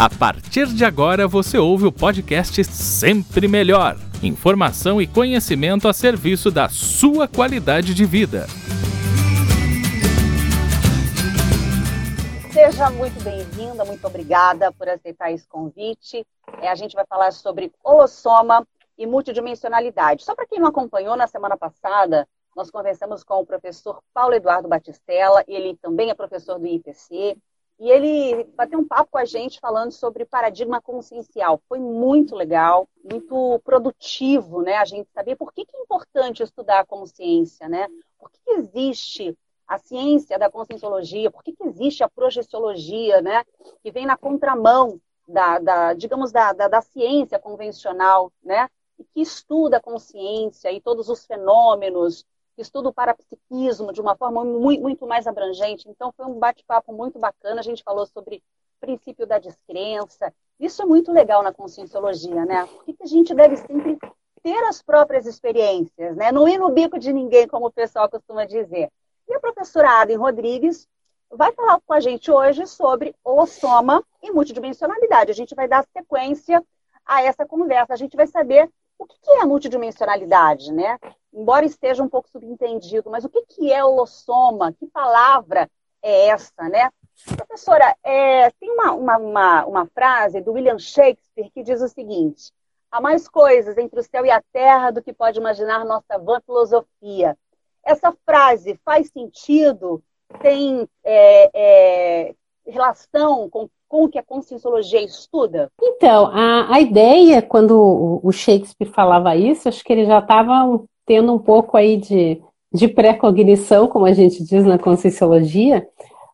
A partir de agora você ouve o podcast Sempre Melhor. Informação e conhecimento a serviço da sua qualidade de vida. Seja muito bem-vinda, muito obrigada por aceitar esse convite. É, a gente vai falar sobre holossoma e multidimensionalidade. Só para quem não acompanhou, na semana passada, nós conversamos com o professor Paulo Eduardo Batistella, ele também é professor do IPC, e ele bateu um papo com a gente falando sobre paradigma consciencial. Foi muito legal, muito produtivo, né? A gente saber por que, que é importante estudar a consciência, né? Por que, que existe a ciência da conscienciologia, por que, que existe a projeciologia, né? Que vem na contramão da, da digamos, da, da, da ciência convencional, né? E que estuda a consciência e todos os fenômenos estudo o parapsiquismo de uma forma muito, mais abrangente. Então, foi um bate-papo muito bacana. A gente falou sobre o princípio da descrença. Isso é muito legal na conscienciologia, né? Por que, a gente deve sempre ter as próprias experiências, né? Não ir no bico de ninguém, como o pessoal costuma dizer. E a professora Adam Rodrigues vai falar com a gente hoje sobre o soma e multidimensionalidade. A gente vai dar sequência a essa conversa. A gente vai saber o que é a multidimensionalidade, né? embora esteja um pouco subentendido, mas o que, é holossoma? Que palavra é essa, né? Professora, é, tem uma, uma, uma, uma, frase do William Shakespeare que diz o seguinte: há mais coisas entre o céu e a terra do que pode imaginar nossa vã filosofia. Essa frase faz sentido? Tem é, é, relação com, com o que a conscienciologia estuda? Então, a, a ideia, quando o Shakespeare falava isso, acho que ele já estava tendo um pouco aí de, de pré-cognição, como a gente diz na Conscienciologia,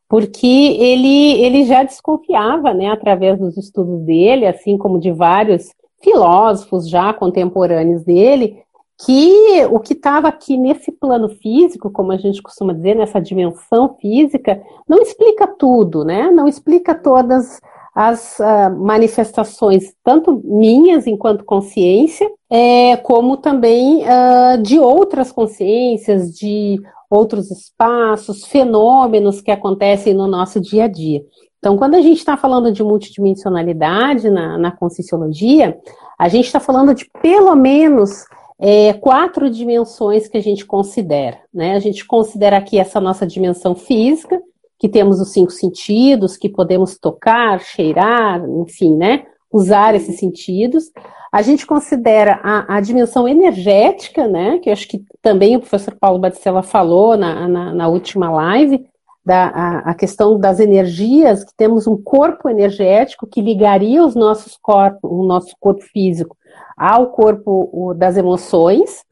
porque ele, ele já desconfiava, né, através dos estudos dele, assim como de vários filósofos já contemporâneos dele, que o que estava aqui nesse plano físico, como a gente costuma dizer, nessa dimensão física, não explica tudo, né? Não explica todas as uh, manifestações, tanto minhas enquanto consciência, é, como também uh, de outras consciências, de outros espaços, fenômenos que acontecem no nosso dia a dia. Então, quando a gente está falando de multidimensionalidade na, na conscienciologia, a gente está falando de pelo menos é, quatro dimensões que a gente considera. Né? A gente considera aqui essa nossa dimensão física, que temos os cinco sentidos, que podemos tocar, cheirar, enfim, né? Usar esses sentidos. A gente considera a, a dimensão energética, né? Que eu acho que também o professor Paulo Batistella falou na, na, na última live, da, a, a, questão das energias, que temos um corpo energético que ligaria os nossos corpos, o nosso corpo físico ao corpo das emoções,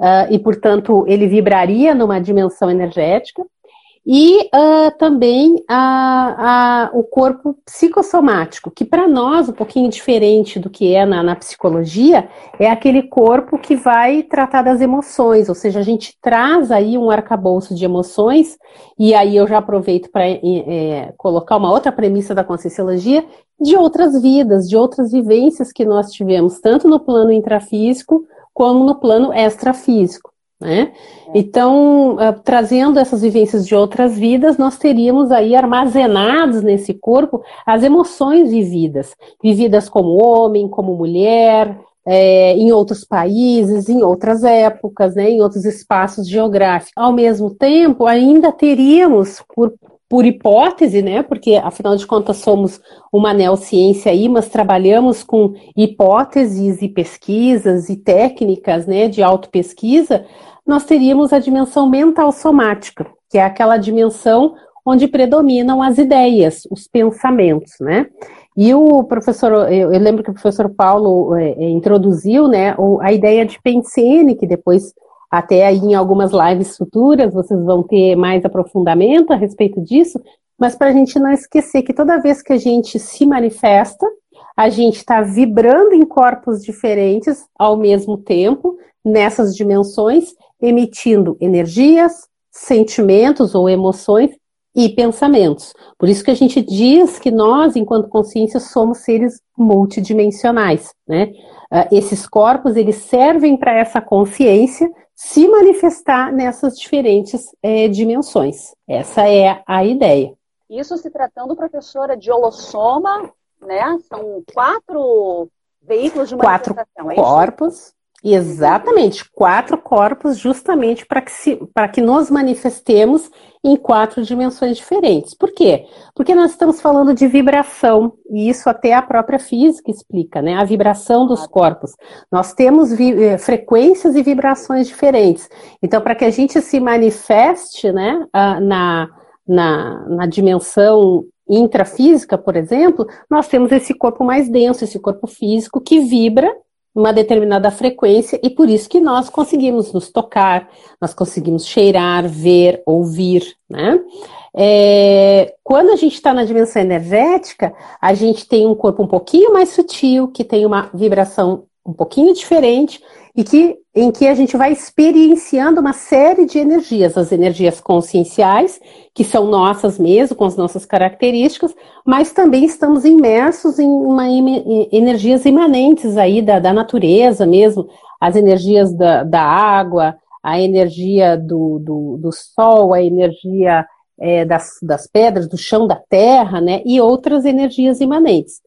uh, e, portanto, ele vibraria numa dimensão energética e uh, também a, a, o corpo psicossomático, que para nós, um pouquinho diferente do que é na, na, psicologia, é aquele corpo que vai tratar das emoções, ou seja, a gente traz aí um arcabouço de emoções, e aí eu já aproveito para é, colocar uma outra premissa da conscienciologia, de outras vidas, de outras vivências que nós tivemos, tanto no plano intrafísico como no plano extrafísico. Né? É. Então, uh, trazendo essas vivências de outras vidas, nós teríamos aí armazenados nesse corpo as emoções vividas, vividas como homem, como mulher, é, em outros países, em outras épocas, né, em outros espaços geográficos. Ao mesmo tempo, ainda teríamos, por, por hipótese, né, porque afinal de contas somos uma neociência aí, mas trabalhamos com hipóteses e pesquisas e técnicas né, de autopesquisa, nós teríamos a dimensão mental somática, que é aquela dimensão onde predominam as ideias, os pensamentos, né? E o professor, eu, lembro que o professor Paulo é, é introduziu, né, a ideia de pensene, que depois, até aí em algumas lives futuras, vocês vão ter mais aprofundamento a respeito disso, mas para a gente não esquecer que toda vez que a gente se manifesta, a gente está vibrando em corpos diferentes ao mesmo tempo, nessas dimensões, emitindo energias, sentimentos ou emoções e pensamentos. Por isso que a gente diz que nós, enquanto consciência, somos seres multidimensionais, né? Uh, esses corpos, eles servem para essa consciência se manifestar nessas diferentes é, dimensões. Essa é a ideia. Isso se tratando, professora, de holossoma né? São quatro veículos de manifestação. Quatro é corpos Exatamente, quatro corpos, justamente para que, se, que nos manifestemos em quatro dimensões diferentes. Por quê? Porque nós estamos falando de vibração, e isso até a própria física explica, né? A vibração dos corpos. Nós temos eh, frequências e vibrações diferentes. Então, para que a gente se manifeste, né, na, na, na dimensão intrafísica, por exemplo, nós temos esse corpo mais denso, esse corpo físico que vibra uma determinada frequência e por isso que nós conseguimos nos tocar, nós conseguimos cheirar, ver, ouvir, né? É, quando a gente está na dimensão energética, a gente tem um corpo um pouquinho mais sutil, que tem uma vibração um pouquinho diferente e que, em que a gente vai experienciando uma série de energias, as energias conscienciais, que são nossas mesmo, com as nossas características, mas também estamos imersos em uma, energias imanentes aí da, da natureza mesmo, as energias da, da água, a energia do, do, do sol, a energia é, das, das pedras, do chão da terra, né, e outras energias imanentes.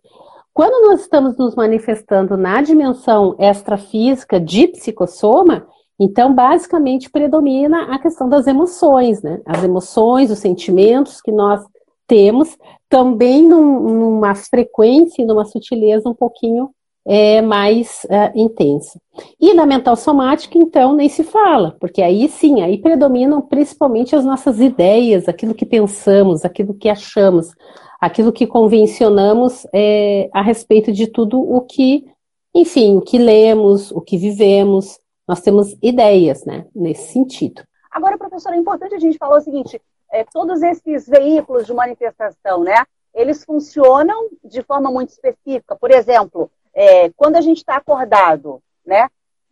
Quando nós estamos nos manifestando na dimensão extrafísica de psicossoma, então basicamente predomina a questão das emoções, né? As emoções, os sentimentos que nós temos, também num, numa frequência e numa sutileza um pouquinho é, mais uh, intensa. E na mental somática, então, nem se fala, porque aí sim, aí predominam principalmente as nossas ideias, aquilo que pensamos, aquilo que achamos, aquilo que convencionamos é, a respeito de tudo o que, enfim, o que lemos, o que vivemos, nós temos ideias, né, nesse sentido. Agora, professora, é importante a gente falar o seguinte, é, todos esses veículos de manifestação, né, eles funcionam de forma muito específica. Por exemplo, é, quando a gente está acordado, né,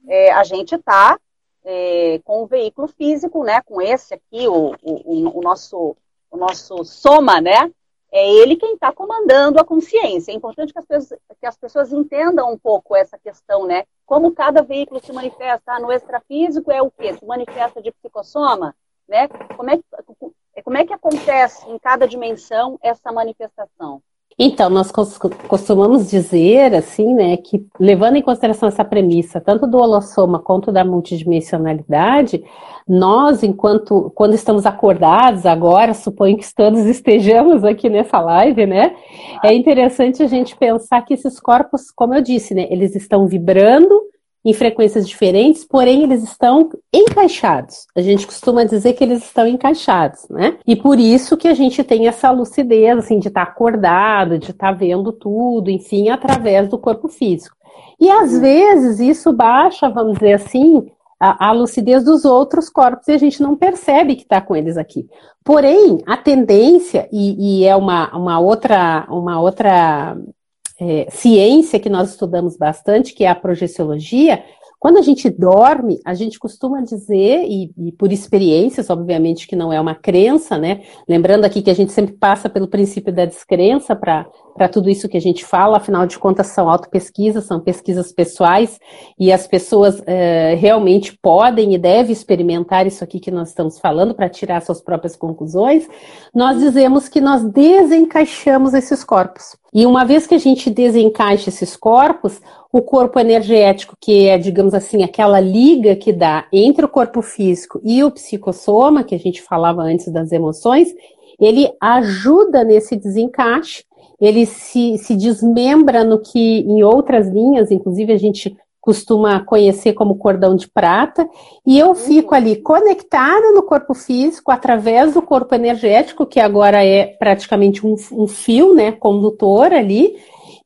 é, a gente está é, com o veículo físico, né, com esse aqui, o, o, o, nosso, o nosso soma, né, é ele quem está comandando a consciência. É importante que as, pessoas, que as, pessoas, entendam um pouco essa questão, né? Como cada veículo se manifesta ah, no extrafísico é o quê? Se manifesta de psicossoma, né? Como é, como é que acontece em cada dimensão essa manifestação? Então, nós costumamos dizer, assim, né, que levando em consideração essa premissa, tanto do holossoma quanto da multidimensionalidade, nós, enquanto, quando estamos acordados agora, suponho que todos estejamos aqui nessa live, né, é interessante a gente pensar que esses corpos, como eu disse, né, eles estão vibrando, em frequências diferentes, porém eles estão encaixados. A gente costuma dizer que eles estão encaixados, né? E por isso que a gente tem essa lucidez, assim, de estar tá acordado, de estar tá vendo tudo, enfim, através do corpo físico. E às uhum. vezes isso baixa, vamos dizer assim, a, a, lucidez dos outros corpos e a gente não percebe que está com eles aqui. Porém, a tendência, e, e, é uma, uma outra, uma outra é, ciência que nós estudamos bastante, que é a projeciologia, quando a gente dorme, a gente costuma dizer, e, e, por experiências, obviamente que não é uma crença, né? Lembrando aqui que a gente sempre passa pelo princípio da descrença para tudo isso que a gente fala, afinal de contas são autopesquisas, são pesquisas pessoais, e as pessoas é, realmente podem e devem experimentar isso aqui que nós estamos falando para tirar suas próprias conclusões. Nós dizemos que nós desencaixamos esses corpos. E uma vez que a gente desencaixa esses corpos, o corpo energético, que é, digamos assim, aquela liga que dá entre o corpo físico e o psicossoma, que a gente falava antes das emoções, ele ajuda nesse desencaixe, ele se, se desmembra no que em outras linhas, inclusive a gente costuma conhecer como cordão de prata, e eu fico ali conectada no corpo físico através do corpo energético, que agora é praticamente um, um fio, né, condutor ali,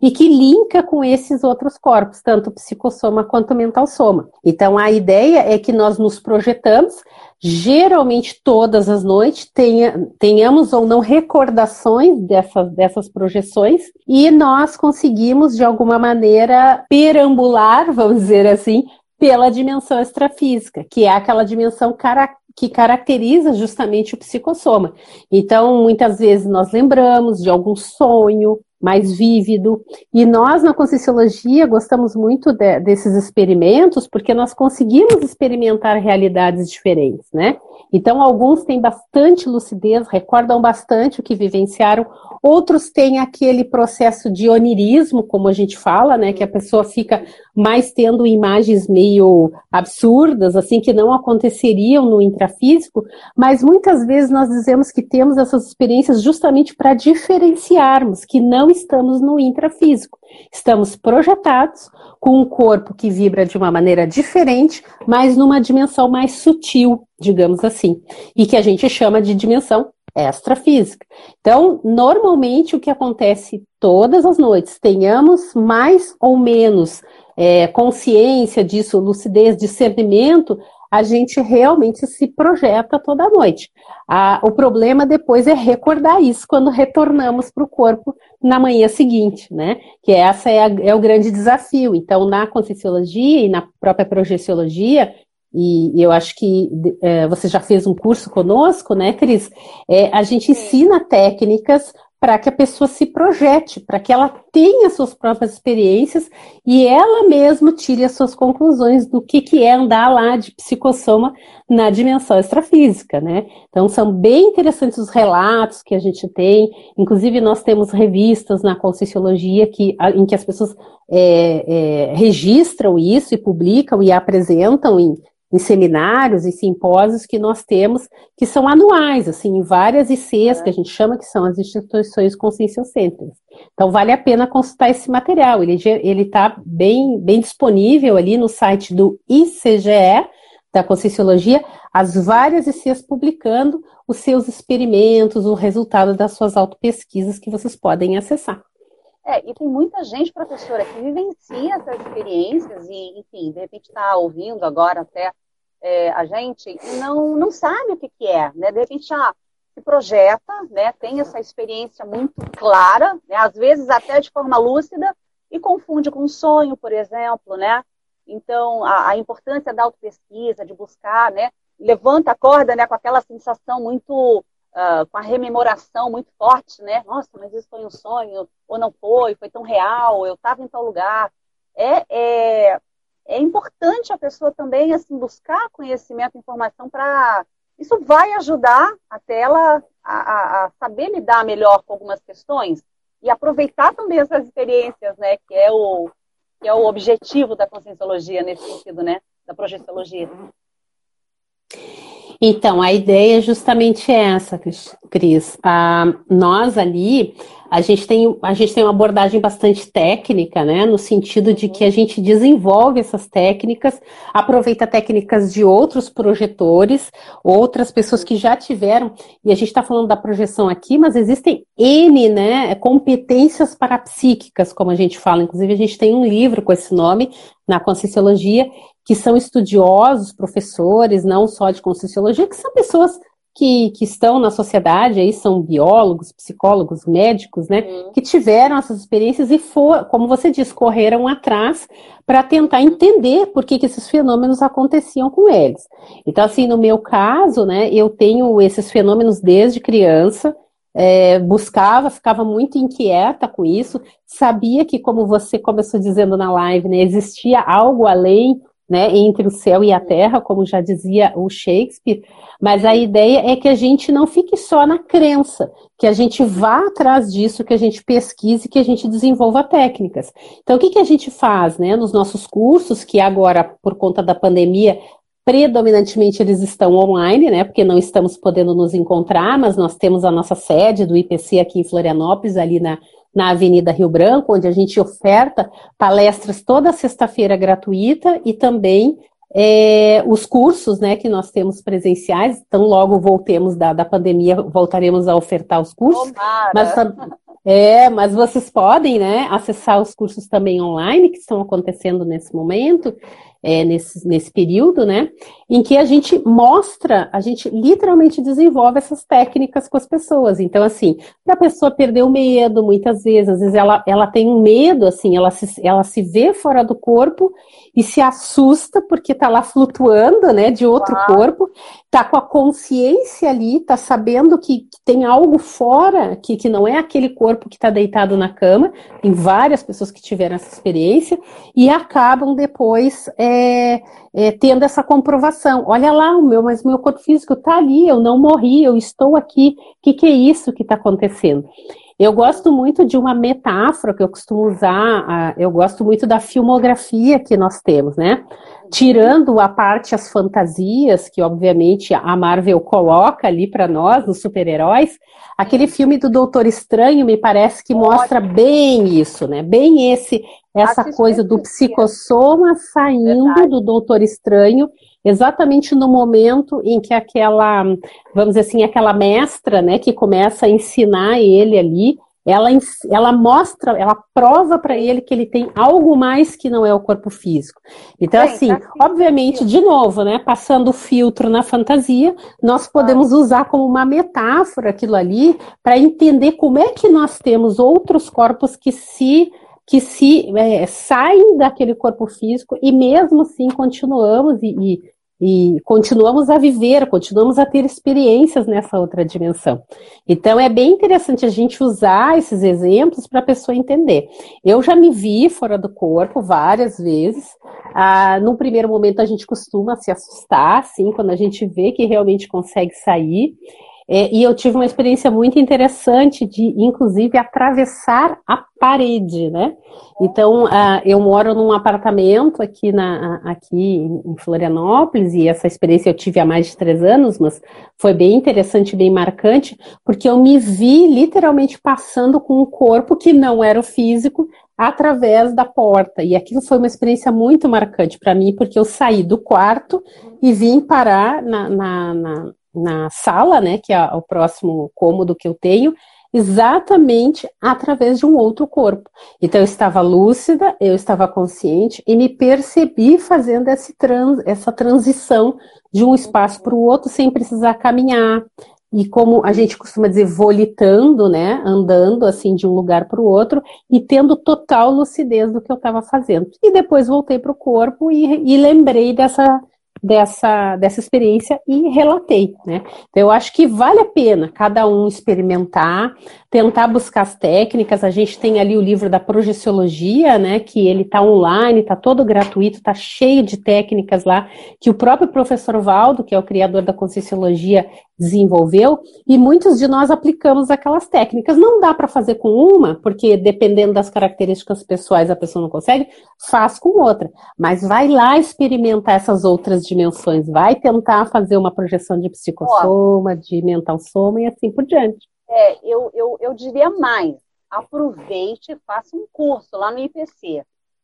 e que linka com esses outros corpos, tanto psicossoma quanto mental soma. Então a ideia é que nós nos projetamos, geralmente todas as noites, tenha, tenhamos ou não recordações dessas, dessas projeções, e nós conseguimos, de alguma maneira, perambular, vamos dizer assim, pela dimensão extrafísica, que é aquela dimensão cara que caracteriza justamente o psicossoma. Então, muitas vezes nós lembramos de algum sonho, mais vívido. E nós, na Conscienciologia, gostamos muito de, desses experimentos, porque nós conseguimos experimentar realidades diferentes, né? Então, alguns têm bastante lucidez, recordam bastante o que vivenciaram, outros têm aquele processo de onirismo, como a gente fala, né? Que a pessoa fica mais tendo imagens meio absurdas, assim, que não aconteceriam no intrafísico, mas muitas vezes nós dizemos que temos essas experiências justamente para diferenciarmos que não estamos no intrafísico. Estamos projetados com um corpo que vibra de uma maneira diferente, mas numa dimensão mais sutil, digamos assim, e que a gente chama de dimensão extrafísica. Então, normalmente o que acontece todas as noites, tenhamos mais ou menos é, consciência disso, lucidez, discernimento, a gente realmente se projeta toda noite. Ah, o problema depois é recordar isso quando retornamos para o corpo na manhã seguinte, né? Que essa é, a, é o grande desafio. Então, na Conscienciologia e na própria Projeciologia, e eu acho que é, você já fez um curso conosco, né, Cris? É, a gente ensina técnicas para que a pessoa se projete, para que ela tenha suas próprias experiências e ela mesma tire as suas conclusões do que, que é andar lá de psicossoma na dimensão extrafísica, né? Então são bem interessantes os relatos que a gente tem, inclusive nós temos revistas na Conscienciologia que, em que as pessoas é, é, registram isso e publicam e apresentam em, em seminários e simpósios que nós temos, que são anuais, assim, em várias ICs, que a gente chama que são as instituições conscienciocêntricas. Então, vale a pena consultar esse material. Ele está bem, bem disponível ali no site do ICGE, da Conscienciologia, as várias ICs publicando os seus experimentos, o resultado das suas autopesquisas que vocês podem acessar. É, e tem muita gente, professora, que vivencia essas experiências e, enfim, de repente está ouvindo agora até é, a gente e não, não sabe o que, que é, né? De repente já se projeta, né? Tem essa experiência muito clara, né? Às vezes até de forma lúcida e confunde com sonho, por exemplo, né? Então, a, a importância da autopesquisa, de buscar, né? Levanta a corda, né? Com aquela sensação muito uh, com a rememoração muito forte, né? Nossa, mas isso foi um sonho, ou não foi, foi tão real, eu estava em tal lugar. É, é, é importante a pessoa também assim buscar conhecimento, informação para isso vai ajudar até ela a, a, saber lidar melhor com algumas questões e aproveitar também essas experiências, né? Que é o que é o objetivo da conscienciologia nesse sentido, né? Da projeciologia. Então, a ideia é justamente essa, Cris. Ah, nós ali, a gente, tem, a gente tem uma abordagem bastante técnica, né? No sentido de que a gente desenvolve essas técnicas, aproveita técnicas de outros projetores, outras pessoas que já tiveram, e a gente está falando da projeção aqui, mas existem N, né? Competências parapsíquicas, como a gente fala. Inclusive, a gente tem um livro com esse nome na Conscienciologia, que são estudiosos, professores, não só de Conscienciologia, que são pessoas que, que estão na sociedade, aí são biólogos, psicólogos, médicos, né, uhum. que tiveram essas experiências e, for, como você diz, correram atrás para tentar entender por que, que esses fenômenos aconteciam com eles. Então, assim, no meu caso, né, eu tenho esses fenômenos desde criança, é, buscava, ficava muito inquieta com isso, sabia que, como você começou dizendo na live, né, existia algo além né, entre o céu e a terra, como já dizia o Shakespeare, mas a ideia é que a gente não fique só na crença, que a gente vá atrás disso, que a gente pesquise, que a gente desenvolva técnicas. Então, o que, que a gente faz, né, nos nossos cursos, que agora, por conta da pandemia, predominantemente eles estão online, né, porque não estamos podendo nos encontrar, mas nós temos a nossa sede do IPC aqui em Florianópolis, ali na na Avenida Rio Branco, onde a gente oferta palestras toda sexta-feira gratuita e também é, os cursos né, que nós temos presenciais. Então, logo voltemos da, da pandemia, voltaremos a ofertar os cursos. Mas, é, mas vocês podem né, acessar os cursos também online que estão acontecendo nesse momento. É, nesse, nesse período, né? Em que a gente mostra, a gente literalmente desenvolve essas técnicas com as pessoas. Então, assim, para a pessoa perder o medo, muitas vezes, às vezes ela, ela tem um medo, assim, ela se, ela se vê fora do corpo e se assusta porque está lá flutuando, né, de outro corpo, tá com a consciência ali, tá sabendo que, que, tem algo fora, que, que não é aquele corpo que está deitado na cama. Tem várias pessoas que tiveram essa experiência e acabam depois é, é, tendo essa comprovação. Olha lá, o meu, mas o meu corpo físico está ali, eu não morri, eu estou aqui. O que, que é isso que está acontecendo? Eu gosto muito de uma metáfora que eu costumo usar, eu gosto muito da filmografia que nós temos, né? Tirando a parte as fantasias, que obviamente a Marvel coloca ali para nós, os super-heróis, aquele filme do Doutor Estranho me parece que mostra bem isso, né? Bem esse essa coisa do psicossoma saindo Verdade. do Doutor Estranho exatamente no momento em que aquela, vamos dizer assim, aquela mestra, né, que começa a ensinar ele ali, ela, ela mostra, ela prova para ele que ele tem algo mais que não é o corpo físico. Então, Sim, assim, tá obviamente, de novo, né, passando o filtro na fantasia, nós podemos usar como uma metáfora aquilo ali para entender como é que nós temos outros corpos que se que se é, saem daquele corpo físico e mesmo assim continuamos e, e, e, continuamos a viver, continuamos a ter experiências nessa outra dimensão. Então é bem interessante a gente usar esses exemplos para a pessoa entender. Eu já me vi fora do corpo várias vezes. Ah, num primeiro momento a gente costuma se assustar, assim, quando a gente vê que realmente consegue sair. É, e eu tive uma experiência muito interessante de, inclusive, atravessar a parede, né? Então, uh, eu moro num apartamento aqui, na, aqui em Florianópolis, e essa experiência eu tive há mais de três anos, mas foi bem interessante, bem marcante, porque eu me vi literalmente passando com um corpo que não era o físico, através da porta. E aquilo foi uma experiência muito marcante para mim, porque eu saí do quarto e vim parar na, na, na, na sala, né, que é o próximo cômodo que eu tenho, exatamente através de um outro corpo. Então eu estava lúcida, eu estava consciente e me percebi fazendo esse trans, essa transição de um espaço para o outro sem precisar caminhar. E como a gente costuma dizer, volitando, né, andando assim de um lugar para o outro e tendo total lucidez do que eu estava fazendo. E depois voltei para o corpo e, e lembrei dessa dessa, dessa experiência e relatei, né? Então, eu acho que vale a pena cada um experimentar, tentar buscar as técnicas. A gente tem ali o livro da projeciologia, né? Que ele está online, está todo gratuito, está cheio de técnicas lá que o próprio professor Valdo, que é o criador da Conscienciologia, desenvolveu e muitos de nós aplicamos aquelas técnicas. Não dá para fazer com uma, porque dependendo das características pessoais a pessoa não consegue, faz com outra. Mas vai lá experimentar essas outras dimensões, vai tentar fazer uma projeção de psicossoma, de mental soma e assim por diante. É, eu, eu, eu diria mais, aproveite e faça um curso lá no IPC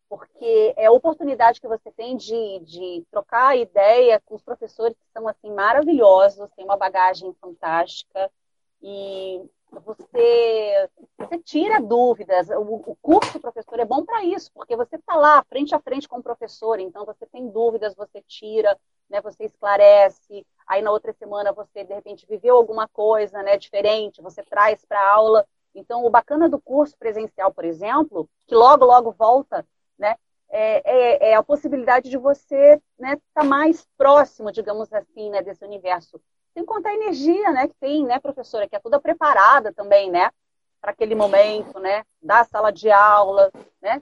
porque é a oportunidade que você tem de, de trocar ideia com os professores que são assim maravilhosos, têm uma bagagem fantástica e você, você tira dúvidas. O, o curso professor é bom para isso, porque você está lá frente a frente com o professor, então você tem dúvidas, você tira, né, você esclarece. Aí na outra semana você de repente viveu alguma coisa, né, diferente, você traz para a aula. Então, o bacana do curso presencial, por exemplo, que logo, logo volta né? É, é, é a possibilidade de você estar né, tá mais próximo, digamos assim, né, desse universo. Sem contar a energia, né, que tem, né, professora, que é toda preparada também, né, para aquele momento, né, da sala de aula, né,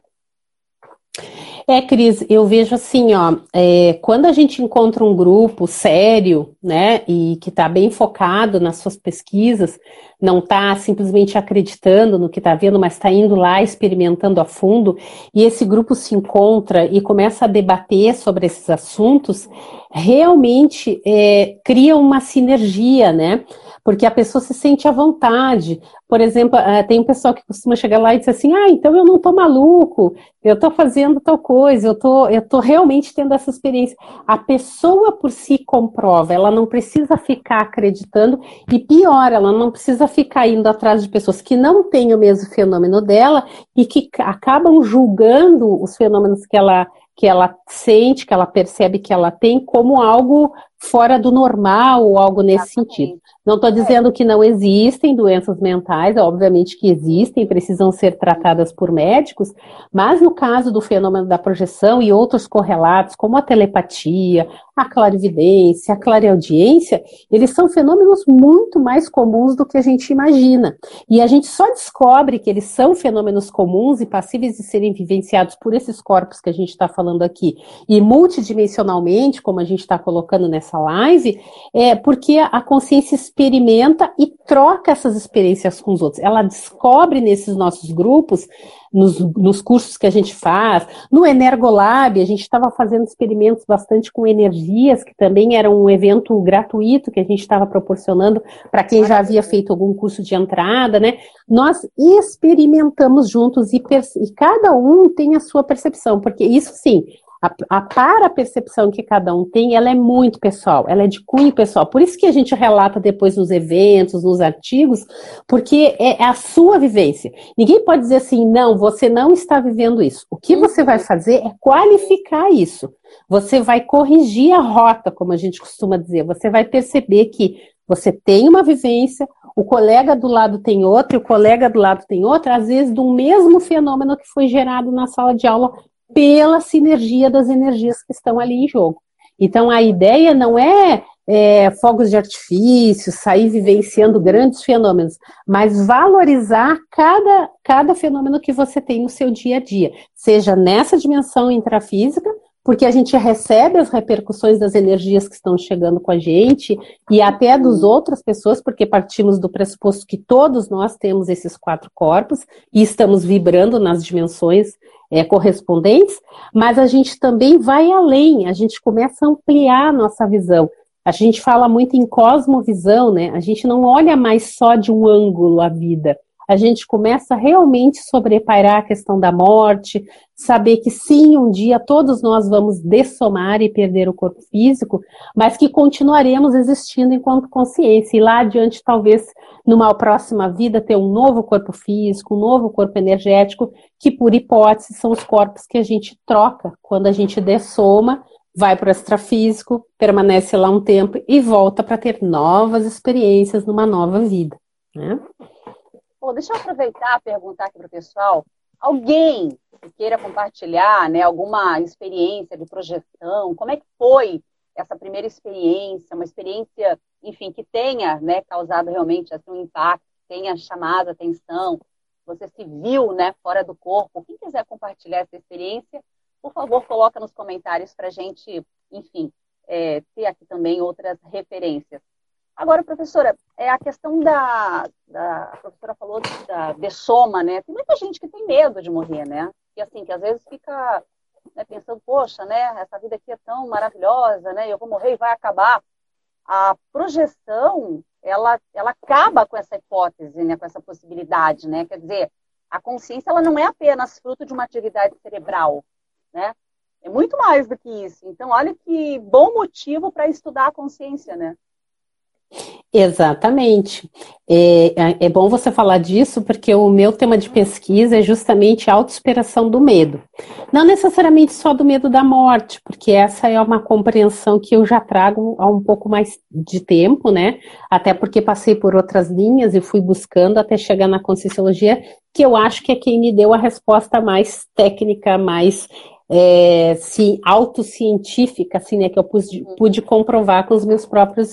é, Cris, eu vejo assim, ó, é, quando a gente encontra um grupo sério, né, e que está bem focado nas suas pesquisas, não está simplesmente acreditando no que está vendo, mas está indo lá experimentando a fundo, e esse grupo se encontra e começa a debater sobre esses assuntos, realmente é, cria uma sinergia, né? Porque a pessoa se sente à vontade. Por exemplo, eh, tem um pessoal que costuma chegar lá e dizer assim: ah, então eu não estou maluco, eu estou fazendo tal coisa, eu tô, eu tô realmente tendo essa experiência. A pessoa por si comprova, ela não precisa ficar acreditando, e pior, ela não precisa ficar indo atrás de pessoas que não têm o mesmo fenômeno dela e que acabam julgando os fenômenos que ela que ela sente, que ela percebe que ela tem como algo fora do normal ou algo nesse Exatamente. sentido. Não estou dizendo que não existem doenças mentais, obviamente que existem, precisam ser tratadas por médicos, mas no caso do fenômeno da projeção e outros correlatos, como a telepatia, a clarividência, a clareaudiência, eles são fenômenos muito mais comuns do que a gente imagina. E a gente só descobre que eles são fenômenos comuns e passíveis de serem vivenciados por esses corpos que a gente está falando aqui, e multidimensionalmente, como a gente está colocando nessa live, é porque a consciência experimenta e troca essas experiências com os outros. Ela descobre nesses nossos grupos nos, nos cursos que a gente faz. No Energolab, a gente estava fazendo experimentos bastante com energias, que também era um evento gratuito que a gente estava proporcionando para quem já havia feito algum curso de entrada, né? Nós experimentamos juntos e, e cada um tem a sua percepção, porque isso sim, a, a para-percepção que cada um tem, ela é muito pessoal, ela é de cunho pessoal. Por isso que a gente relata depois nos eventos, nos artigos, porque é, é a sua vivência. Ninguém pode dizer assim, não, você não está vivendo isso. O que você vai fazer é qualificar isso. Você vai corrigir a rota, como a gente costuma dizer. Você vai perceber que você tem uma vivência, o colega do lado tem outra, e o colega do lado tem outra, às vezes do mesmo fenômeno que foi gerado na sala de aula pela sinergia das energias que estão ali em jogo. Então a ideia não é, é fogos de artifício, sair vivenciando grandes fenômenos, mas valorizar cada, cada fenômeno que você tem no seu dia a dia, seja nessa dimensão intrafísica, porque a gente recebe as repercussões das energias que estão chegando com a gente e até dos outras pessoas, porque partimos do pressuposto que todos nós temos esses quatro corpos e estamos vibrando nas dimensões é, correspondentes, mas a gente também vai além, a gente começa a ampliar a nossa visão. A gente fala muito em cosmovisão, né? A gente não olha mais só de um ângulo a vida a gente começa realmente sobrepairar a questão da morte, saber que sim, um dia todos nós vamos dessomar e perder o corpo físico, mas que continuaremos existindo enquanto consciência. E lá adiante, talvez, numa próxima vida, ter um novo corpo físico, um novo corpo energético, que por hipótese são os corpos que a gente troca quando a gente dessoma vai para o extrafísico, permanece lá um tempo e volta para ter novas experiências numa nova vida. Né? Pô, deixa eu aproveitar e perguntar aqui para o pessoal. Alguém que queira compartilhar né, alguma experiência de projeção, como é que foi essa primeira experiência, uma experiência, enfim, que tenha né, causado realmente assim, um impacto, tenha chamado a atenção, você se viu né, fora do corpo. Quem quiser compartilhar essa experiência, por favor, coloca nos comentários para a gente, enfim, é, ter aqui também outras referências. Agora, professora, é a questão da, da a professora falou da dessoma, né? Tem muita gente que tem medo de morrer, né? E assim, que às vezes fica né, pensando, poxa, né? Essa vida aqui é tão maravilhosa, né? Eu vou morrer e vai acabar. A projeção, ela, ela acaba com essa hipótese, né? Com essa possibilidade, né? Quer dizer, a consciência, ela não é apenas fruto de uma atividade cerebral, né? É muito mais do que isso. Então, olha que bom motivo para estudar a consciência, né? Exatamente. É, é, bom você falar disso, porque o meu tema de pesquisa é justamente a autossuperação do medo. Não necessariamente só do medo da morte, porque essa é uma compreensão que eu já trago há um pouco mais de tempo, né? Até porque passei por outras linhas e fui buscando até chegar na Conscienciologia, que eu acho que é quem me deu a resposta mais técnica, mais é, se, autocientífica, assim, né, que eu pude, uhum. pude comprovar com os meus próprios,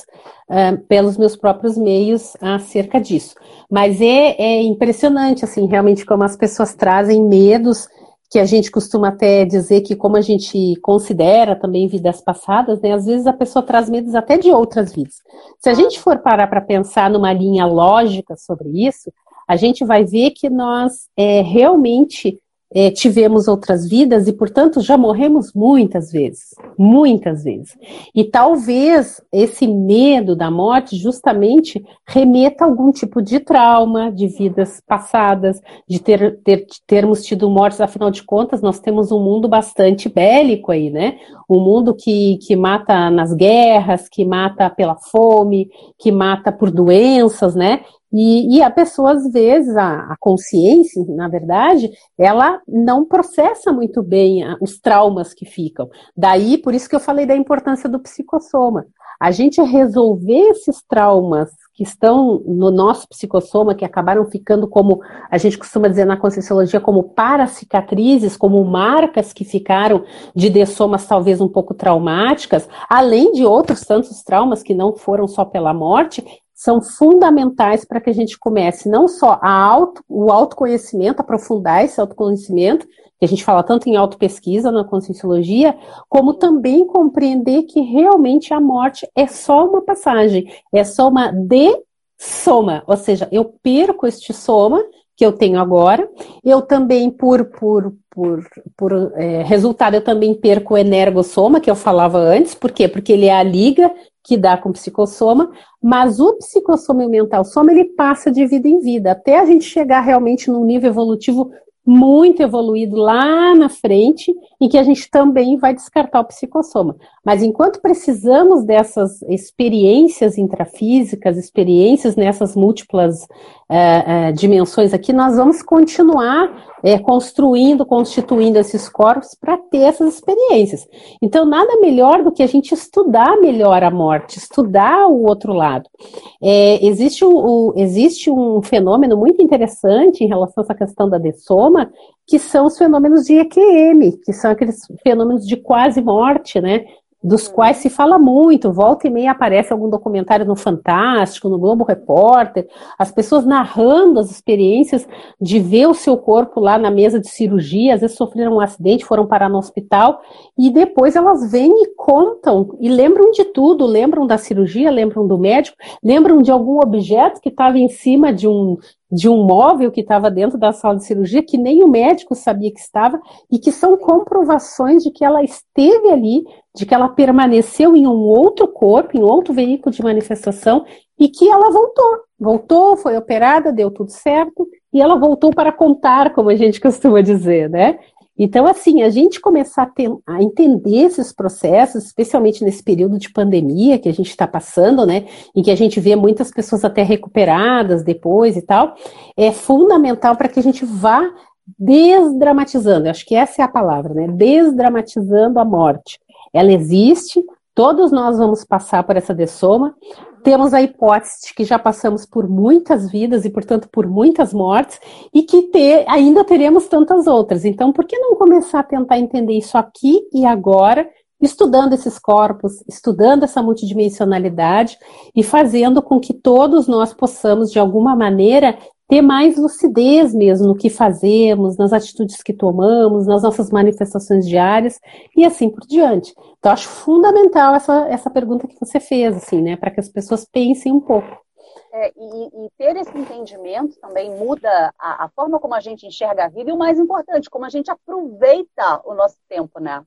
uh, pelos meus próprios meios acerca disso. Mas é, é impressionante, assim, realmente como as pessoas trazem medos que a gente costuma até dizer que como a gente considera também vidas passadas, né, às vezes a pessoa traz medos até de outras vidas. Se a gente for parar para pensar numa linha lógica sobre isso, a gente vai ver que nós é, realmente é, tivemos outras vidas e, portanto, já morremos muitas vezes, muitas vezes. E talvez esse medo da morte justamente remeta a algum tipo de trauma de vidas passadas, de ter, ter, termos tido mortes, afinal de contas, nós temos um mundo bastante bélico aí, né? Um mundo que, que mata nas guerras, que mata pela fome, que mata por doenças, né? E, e, a pessoa, às vezes, a, a, consciência, na verdade, ela não processa muito bem a, os traumas que ficam. Daí, por isso que eu falei da importância do psicossoma. A gente resolver esses traumas que estão no nosso psicossoma, que acabaram ficando como, a gente costuma dizer na Conscienciologia, como paracicatrizes, como marcas que ficaram de dessomas talvez um pouco traumáticas, além de outros tantos traumas que não foram só pela morte, são fundamentais para que a gente comece não só a auto, o autoconhecimento, aprofundar esse autoconhecimento, que a gente fala tanto em autopesquisa na conscienciologia, como também compreender que realmente a morte é só uma passagem, é só uma de-soma, ou seja, eu perco este soma que eu tenho agora, eu também, por, por, por, por é, resultado, eu também perco o energossoma, que eu falava antes, por quê? Porque ele é a liga que dá com psicossoma, mas o psicossoma e o mental soma, ele passa de vida em vida, até a gente chegar realmente num nível evolutivo muito evoluído lá na frente, em que a gente também vai descartar o psicossoma. Mas enquanto precisamos dessas experiências intrafísicas, experiências nessas múltiplas uh, uh, dimensões aqui, nós vamos continuar é, construindo, constituindo esses corpos para ter essas experiências. Então, nada melhor do que a gente estudar melhor a morte, estudar o outro lado. É, existe, o, existe um fenômeno muito interessante em relação a essa questão da dessoma, que são os fenômenos de EQM, que são aqueles fenômenos de quase morte, né? Dos uhum. quais se fala muito, volta e meia aparece algum documentário no Fantástico, no Globo Repórter, as pessoas narrando as experiências de ver o seu corpo lá na mesa de cirurgia, às vezes sofreram um acidente, foram parar no hospital, e depois elas vêm e contam, e lembram de tudo, lembram da cirurgia, lembram do médico, lembram de algum objeto que estava em cima de um, de um móvel que estava dentro da sala de cirurgia, que nem o médico sabia que estava, e que são comprovações de que ela esteve ali, de que ela permaneceu em um outro corpo, em outro veículo de manifestação, e que ela voltou. Voltou, foi operada, deu tudo certo, e ela voltou para contar, como a gente costuma dizer, né? Então, assim, a gente começar a, ter, a, entender esses processos, especialmente nesse período de pandemia que a gente está passando, né, em que a gente vê muitas pessoas até recuperadas depois e tal, é fundamental para que a gente vá desdramatizando. Eu acho que essa é a palavra, né? Desdramatizando a morte. Ela existe, todos nós vamos passar por essa dessoma, temos a hipótese de que já passamos por muitas vidas e, portanto, por muitas mortes, e que ter, ainda teremos tantas outras. Então, por que não começar a tentar entender isso aqui e agora, estudando esses corpos, estudando essa multidimensionalidade e fazendo com que todos nós possamos, de alguma maneira, ter mais lucidez mesmo no que fazemos, nas atitudes que tomamos, nas nossas manifestações diárias e assim por diante. Então, acho fundamental essa, essa pergunta que você fez, assim, né, para que as pessoas pensem um pouco. É, e, e, ter esse entendimento também muda a, a, forma como a gente enxerga a vida e o mais importante, como a gente aproveita o nosso tempo, né?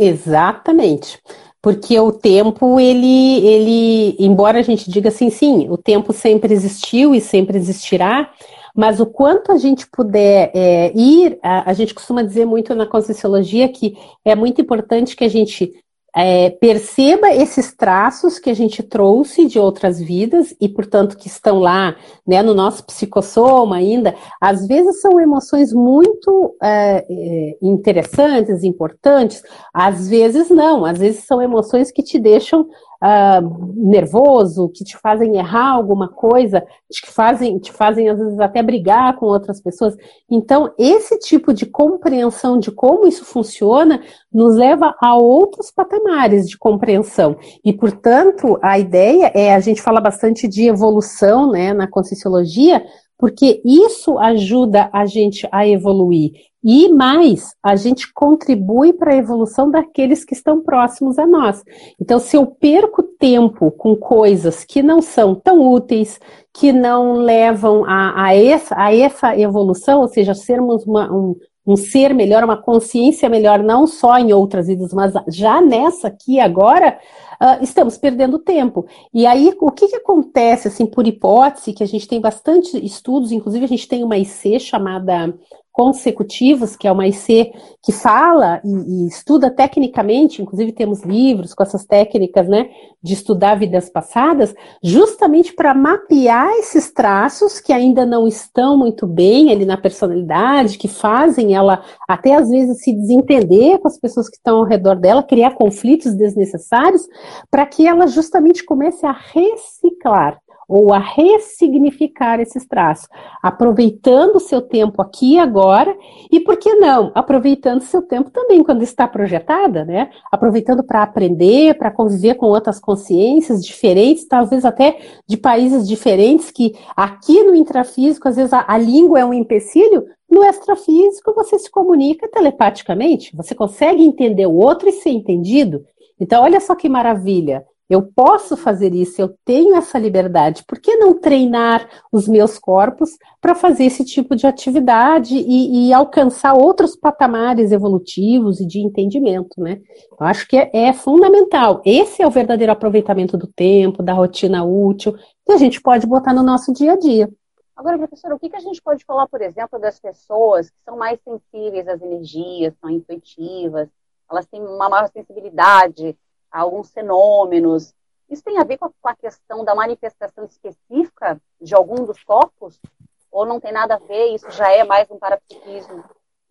Exatamente. Porque o tempo, ele, ele, embora a gente diga assim, sim, o tempo sempre existiu e sempre existirá, mas o quanto a gente puder é, ir, a, a, gente costuma dizer muito na Conscienciologia que é muito importante que a gente é, perceba esses traços que a gente trouxe de outras vidas e, portanto, que estão lá né, no nosso psicossoma ainda. Às vezes são emoções muito é, é, interessantes, importantes, às vezes não, às vezes são emoções que te deixam uh, nervoso, que te fazem errar alguma coisa, te fazem, te fazem às vezes até brigar com outras pessoas. Então, esse tipo de compreensão de como isso funciona nos leva a outros patamares de compreensão. E, portanto, a ideia é, a gente fala bastante de evolução né, na conscienciologia, porque isso ajuda a gente a evoluir. E mais, a gente contribui para a evolução daqueles que estão próximos a nós. Então, se eu perco tempo com coisas que não são tão úteis, que não levam a, a, essa, a essa evolução, ou seja, sermos uma, um, um ser melhor, uma consciência melhor, não só em outras vidas, mas já nessa aqui agora, uh, estamos perdendo tempo. E aí, o que, que acontece, assim, por hipótese, que a gente tem bastante estudos, inclusive a gente tem uma IC chamada consecutivos, que é uma IC que fala e, e, estuda tecnicamente, inclusive temos livros com essas técnicas, né, de estudar vidas passadas, justamente para mapear esses traços que ainda não estão muito bem ali na personalidade, que fazem ela até às vezes se desentender com as pessoas que estão ao redor dela, criar conflitos desnecessários, para que ela justamente comece a reciclar ou a ressignificar esses traços, aproveitando o seu tempo aqui e agora, e por que não? Aproveitando o seu tempo também quando está projetada, né? Aproveitando para aprender, para conviver com outras consciências diferentes, talvez até de países diferentes, que aqui no intrafísico, às vezes a, a língua é um empecilho, no extrafísico você se comunica telepaticamente, você consegue entender o outro e ser entendido. Então, olha só que maravilha. Eu posso fazer isso, eu tenho essa liberdade. Por que não treinar os meus corpos para fazer esse tipo de atividade e, e, alcançar outros patamares evolutivos e de entendimento, né? Eu acho que é, é fundamental. Esse é o verdadeiro aproveitamento do tempo, da rotina útil, que a gente pode botar no nosso dia a dia. Agora, professora, o que, que a gente pode falar, por exemplo, das pessoas que são mais sensíveis às energias, são intuitivas, elas têm uma maior sensibilidade a alguns fenômenos. Isso tem a ver com a questão da manifestação específica de algum dos corpos? Ou não tem nada a ver? Isso já é mais um parapsiquismo?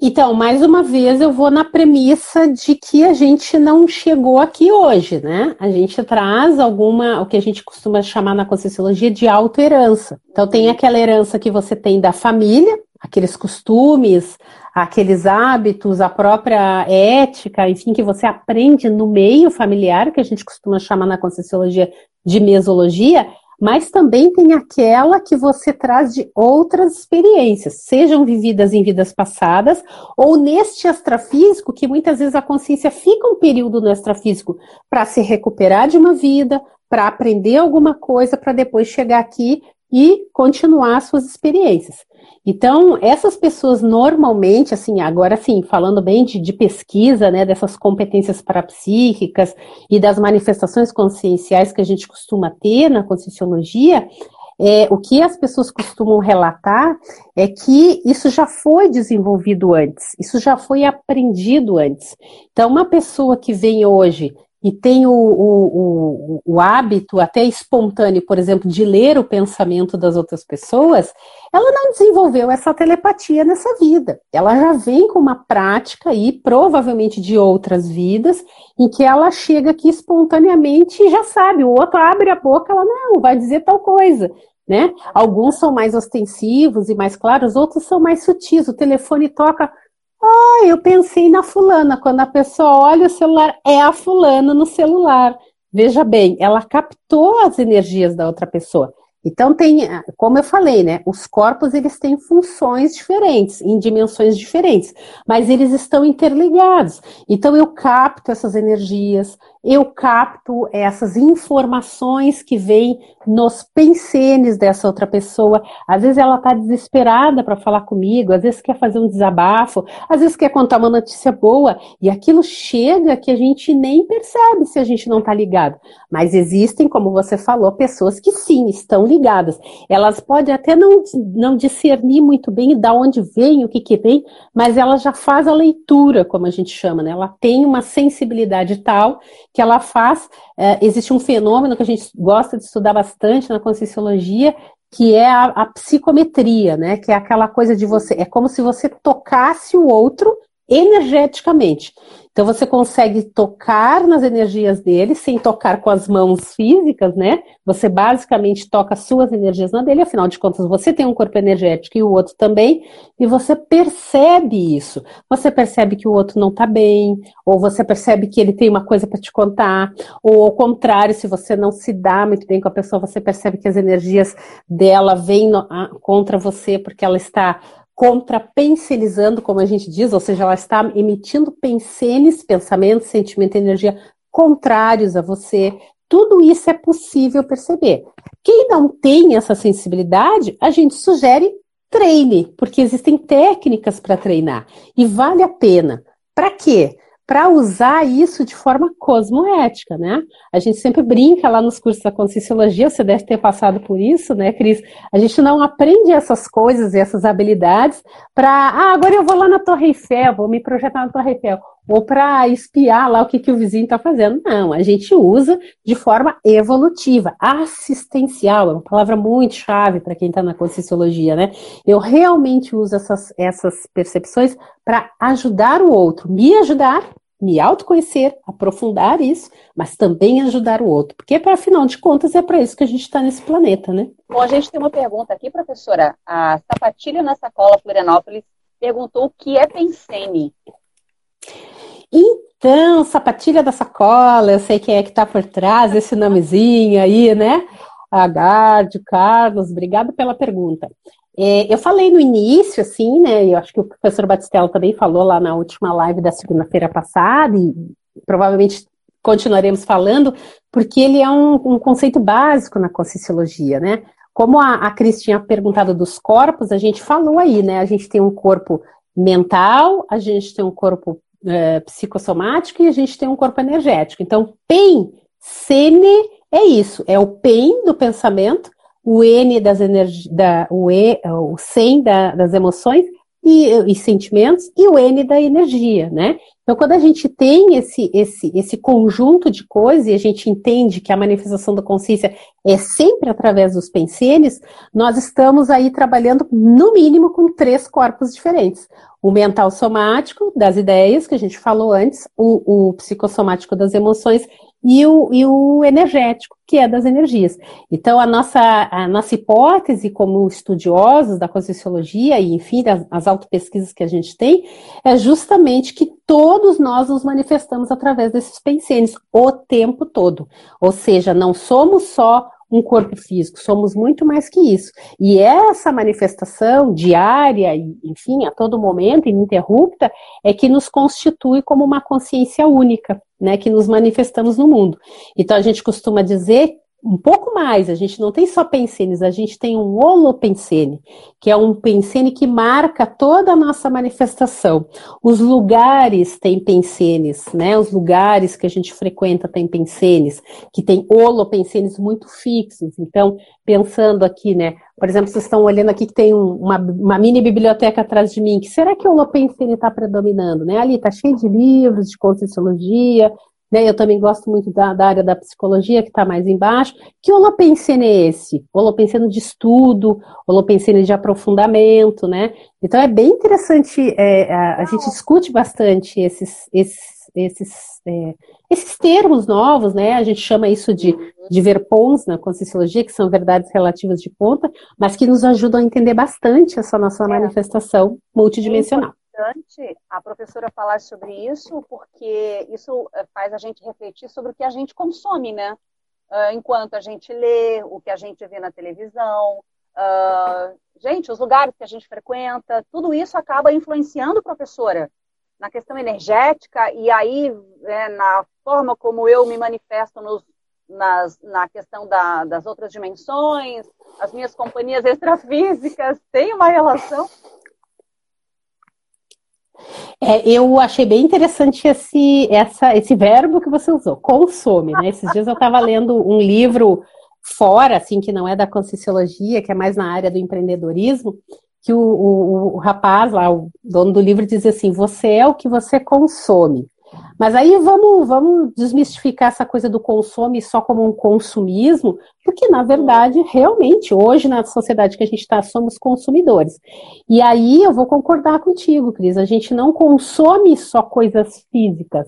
Então, mais uma vez, eu vou na premissa de que a gente não chegou aqui hoje, né? A gente traz alguma, o que a gente costuma chamar na Conscienciologia de auto-herança. Então, tem aquela herança que você tem da família, aqueles costumes, aqueles hábitos, a própria ética, enfim, que você aprende no meio familiar, que a gente costuma chamar na Conscienciologia de mesologia, mas também tem aquela que você traz de outras experiências, sejam vividas em vidas passadas, ou neste extrafísico, que muitas vezes a consciência fica um período no extrafísico para se recuperar de uma vida, para aprender alguma coisa, para depois chegar aqui e continuar suas experiências. Então, essas pessoas normalmente, assim, agora sim, falando bem de, de, pesquisa, né, dessas competências parapsíquicas e das manifestações conscienciais que a gente costuma ter na conscienciologia, é, o que as pessoas costumam relatar é que isso já foi desenvolvido antes, isso já foi aprendido antes. Então, uma pessoa que vem hoje e tem o, o, o, o, hábito até espontâneo, por exemplo, de ler o pensamento das outras pessoas, ela não desenvolveu essa telepatia nessa vida. Ela já vem com uma prática aí, provavelmente de outras vidas, em que ela chega aqui espontaneamente e já sabe, o outro abre a boca, ela não, vai dizer tal coisa. Né? Alguns são mais ostensivos e mais claros, outros são mais sutis. O telefone toca, ah, eu pensei na fulana. Quando a pessoa olha o celular, é a fulana no celular. Veja bem, ela captou as energias da outra pessoa. Então tem, como eu falei, né? Os corpos eles têm funções diferentes, em dimensões diferentes, mas eles estão interligados. Então eu capto essas energias, eu capto essas informações que vêm nos pensenes dessa outra pessoa. Às vezes ela está desesperada para falar comigo, às vezes quer fazer um desabafo, às vezes quer contar uma notícia boa, e aquilo chega que a gente nem percebe se a gente não está ligado. Mas existem, como você falou, pessoas que sim, estão ligadas. Elas podem até não, não discernir muito bem da onde vem, o que que vem, mas ela já faz a leitura, como a gente chama, né? Ela tem uma sensibilidade tal que ela faz. É, existe um fenômeno que a gente gosta de estudar bastante na Conscienciologia, que é a, a, psicometria, né? Que é aquela coisa de você, é como se você tocasse o outro energeticamente. Então você consegue tocar nas energias dele sem tocar com as mãos físicas, né? Você basicamente toca suas energias na dele, afinal de contas você tem um corpo energético e o outro também, e você percebe isso. Você percebe que o outro não tá bem, ou você percebe que ele tem uma coisa para te contar, ou ao contrário, se você não se dá muito bem com a pessoa, você percebe que as energias dela vêm contra você porque ela está contrapenselizando, como a gente diz, ou seja, ela está emitindo pensenes, pensamento, sentimento, energia contrários a você. Tudo isso é possível perceber. Quem não tem essa sensibilidade, a gente sugere treine, porque existem técnicas para treinar e vale a pena. Para quê? Para usar isso de forma cosmoética, né? A gente sempre brinca lá nos cursos da Conscienciologia, você deve ter passado por isso, né, Cris? A gente não aprende essas coisas e essas habilidades para, ah, agora eu vou lá na Torre Eiffel, vou me projetar na Torre Eiffel ou para espiar lá o que, que o vizinho está fazendo. Não, a gente usa de forma evolutiva, assistencial, é uma palavra muito chave para quem está na conscienciologia, né? Eu realmente uso essas, essas percepções para ajudar o outro, me ajudar, me autoconhecer, aprofundar isso, mas também ajudar o outro. Porque, para afinal de contas, é para isso que a gente está nesse planeta, né? Bom, a gente tem uma pergunta aqui, professora. A Sapatilha na Sacola Florianópolis perguntou o que é pensene. Então, sapatilha da sacola, eu sei quem é que está por trás desse nomezinho aí, né? Agarde, Carlos, obrigado pela pergunta. É, eu falei no início, assim, né? Eu acho que o professor Batistello também falou lá na última live da segunda-feira passada, e provavelmente continuaremos falando, porque ele é um, um conceito básico na conscienciologia, né? Como a, a Cris tinha perguntado dos corpos, a gente falou aí, né? A gente tem um corpo mental, a gente tem um corpo é, psicossomático e a gente tem um corpo energético. Então, PEN, sene, é isso, é o PEN do pensamento, o N das energias, o, e, o SEM da, das emoções e, e, sentimentos e o N da energia, né? Então, quando a gente tem esse, esse, esse conjunto de coisas e a gente entende que a manifestação da consciência é sempre através dos pensenes, nós estamos aí trabalhando, no mínimo, com três corpos diferentes. O mental somático, das ideias, que a gente falou antes, o, o psicossomático das emoções e o, e o energético, que é das energias. Então, a nossa, a nossa hipótese, como estudiosos da conscienciologia e, enfim, das, as autopesquisas que a gente tem, é justamente que todos nós nos manifestamos através desses pensenes o tempo todo. Ou seja, não somos só um corpo físico, somos muito mais que isso. E essa manifestação diária, enfim, a todo momento, ininterrupta, é que nos constitui como uma consciência única, né, que nos manifestamos no mundo. Então a gente costuma dizer um pouco mais, a gente não tem só pensenes, a gente tem um holopensene, que é um pensene que marca toda a nossa manifestação. Os lugares têm pensenes, né? Os lugares que a gente frequenta têm pensenes, que tem holopensenes muito fixos. Então, pensando aqui, né? Por exemplo, vocês estão olhando aqui que tem uma, uma mini biblioteca atrás de mim, que será que o holopensene está predominando, né? Ali está cheio de livros de conscienciologia, né? Eu também gosto muito da, da área da psicologia, que está mais embaixo. Que holopensene é esse? Holopensene de estudo, holopensene de aprofundamento, né? Então é bem interessante, é, a, a, gente discute bastante esses, esses, esses, é, esses termos novos, né? A gente chama isso de, de verpons na Conscienciologia, que são verdades relativas de ponta, mas que nos ajudam a entender bastante essa nossa é. manifestação multidimensional importante a professora falar sobre isso, porque isso eh, faz a gente refletir sobre o que a gente consome, né? Uh, enquanto a gente lê, o que a gente vê na televisão, uh, gente, os lugares que a gente frequenta, tudo isso acaba influenciando, professora, na questão energética e aí é, na forma como eu me manifesto nos, nas, na questão da, das outras dimensões, as minhas companhias extrafísicas têm uma relação é, eu achei bem interessante esse, essa, esse verbo que você usou, consome, né? Esses dias eu estava lendo um livro fora, assim, que não é da conscienciologia, que é mais na área do empreendedorismo, que o, o, o rapaz lá, o dono do livro, diz assim, você é o que você consome. Mas aí vamos, vamos desmistificar essa coisa do consumo só como um consumismo, porque na verdade, realmente, hoje na sociedade que a gente está, somos consumidores. E aí eu vou concordar contigo, Cris, a gente não consome só coisas físicas.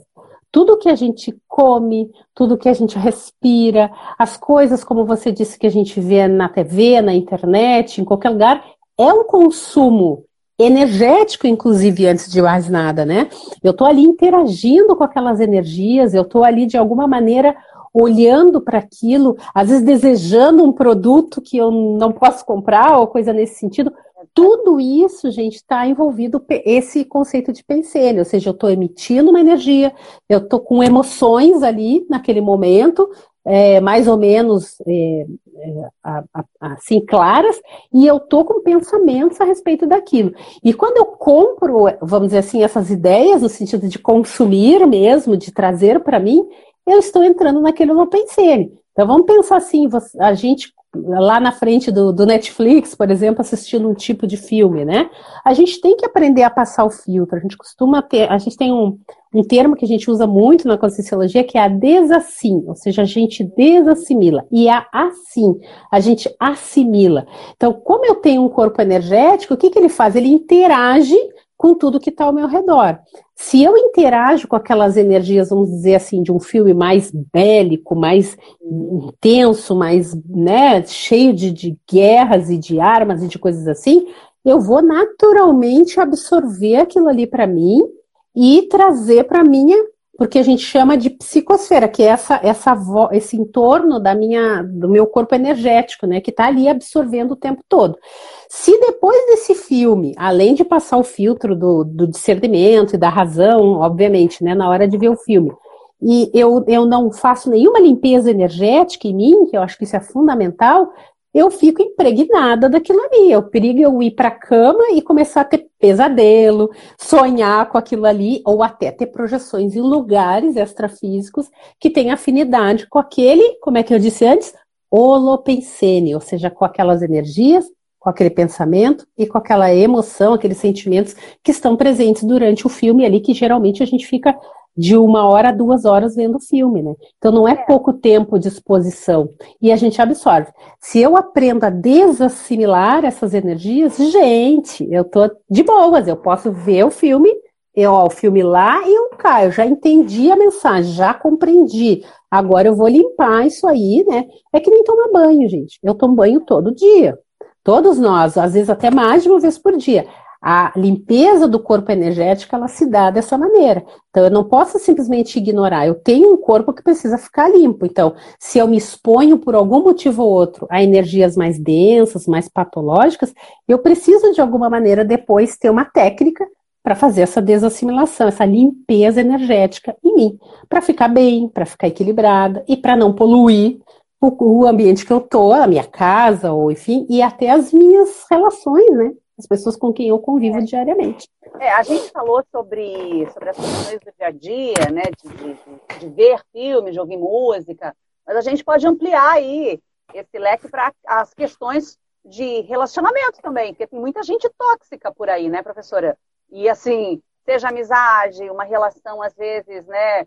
Tudo que a gente come, tudo que a gente respira, as coisas, como você disse, que a gente vê na TV, na internet, em qualquer lugar, é um consumo energético, inclusive, antes de mais nada, né? Eu estou ali interagindo com aquelas energias, eu estou ali de alguma maneira olhando para aquilo, às vezes desejando um produto que eu não posso comprar ou coisa nesse sentido. Tudo isso, gente, está envolvido esse conceito de penselho, ou seja, eu estou emitindo uma energia, eu estou com emoções ali naquele momento, é, mais ou menos é, é assim claras e eu tô com pensamentos a respeito daquilo. E quando eu compro, vamos dizer assim, essas ideias no sentido de consumir mesmo, de trazer para mim, eu estou entrando naquele OpenCN. Então vamos pensar assim, a gente lá na frente do, do, Netflix, por exemplo, assistindo um tipo de filme, né? A gente tem que aprender a passar o filtro. A gente costuma ter, a gente tem um, um termo que a gente usa muito na conscienciologia que é a desassim, ou seja, a gente desassimila. E a assim, a gente assimila. Então, como eu tenho um corpo energético, o que, que ele faz? Ele interage com tudo que está ao meu redor. Se eu interajo com aquelas energias, vamos dizer assim, de um filme mais bélico, mais intenso, mais né, cheio de, de guerras e de armas e de coisas assim, eu vou naturalmente absorver aquilo ali para mim e trazer para minha, porque a gente chama de psicosfera, que é essa, essa esse entorno da minha, do meu corpo energético, né, que está ali absorvendo o tempo todo. Se depois desse filme, além de passar o filtro do, do discernimento e da razão, obviamente, né, na hora de ver o filme, e eu, eu não faço nenhuma limpeza energética em mim, que eu acho que isso é fundamental, eu fico impregnada daquilo ali. Eu perigo eu ir para a cama e começar a ter pesadelo, sonhar com aquilo ali, ou até ter projeções em lugares extrafísicos que têm afinidade com aquele, como é que eu disse antes, holopensene, ou seja, com aquelas energias, com aquele pensamento e com aquela emoção, aqueles sentimentos que estão presentes durante o filme ali, que geralmente a gente fica de uma hora a duas horas vendo o filme, né? Então não é, é pouco tempo de exposição e a gente absorve. Se eu aprendo a desassimilar essas energias, gente, eu tô de boas, eu posso ver o filme, eu, ó, o filme lá e eu caio, já entendi a mensagem, já compreendi. Agora eu vou limpar isso aí, né? É que nem tomar banho, gente. Eu tomo banho todo dia. Todos nós, às vezes até mais de uma vez por dia a limpeza do corpo energético ela se dá dessa maneira. Então eu não posso simplesmente ignorar. Eu tenho um corpo que precisa ficar limpo. Então, se eu me exponho por algum motivo ou outro a energias mais densas, mais patológicas, eu preciso de alguma maneira depois ter uma técnica para fazer essa desassimilação, essa limpeza energética em mim, para ficar bem, para ficar equilibrada e para não poluir o, ambiente que eu tô, a minha casa, ou enfim, e até as minhas relações, né? As pessoas com quem eu convivo é. diariamente. É, a gente falou sobre, sobre as questões do dia a dia, né, de, de, de, ver filmes, de ouvir música, mas a gente pode ampliar aí esse leque para as questões de relacionamento também, porque tem muita gente tóxica por aí, né, professora? E assim, seja amizade, uma relação às vezes, né,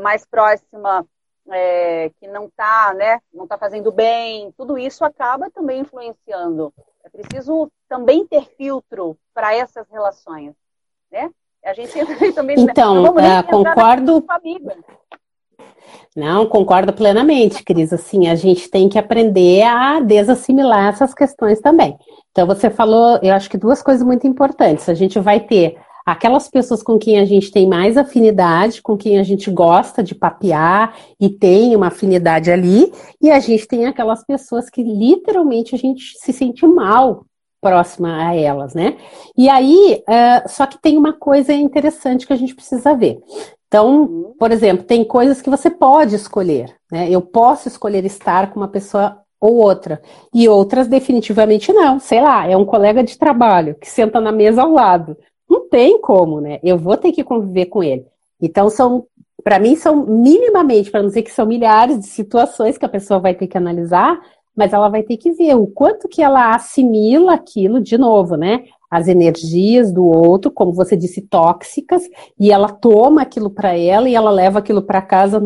mais próxima, é, que não está, né, não tá fazendo bem, tudo isso acaba também influenciando é preciso também ter filtro para essas relações, né? A gente também... Então, uh, concordo... Não, concordo plenamente, Cris. Assim, a gente tem que aprender a desassimilar essas questões também. Então, você falou, eu acho que duas coisas muito importantes. A gente vai ter aquelas pessoas com quem a gente tem mais afinidade, com quem a gente gosta de papear e tem uma afinidade ali, e a gente tem aquelas pessoas que literalmente a gente se sente mal próxima a elas, né? E aí, uh, só que tem uma coisa interessante que a gente precisa ver. Então, por exemplo, tem coisas que você pode escolher, né? Eu posso escolher estar com uma pessoa ou outra, e outras definitivamente não. Sei lá, é um colega de trabalho que senta na mesa ao lado. Não tem como, né? Eu vou ter que conviver com ele. Então, são, para mim, são minimamente, para não dizer que são milhares de situações que a pessoa vai ter que analisar, mas ela vai ter que ver o quanto que ela assimila aquilo de novo, né? As energias do outro, como você disse, tóxicas, e ela toma aquilo para ela e ela leva aquilo para casa.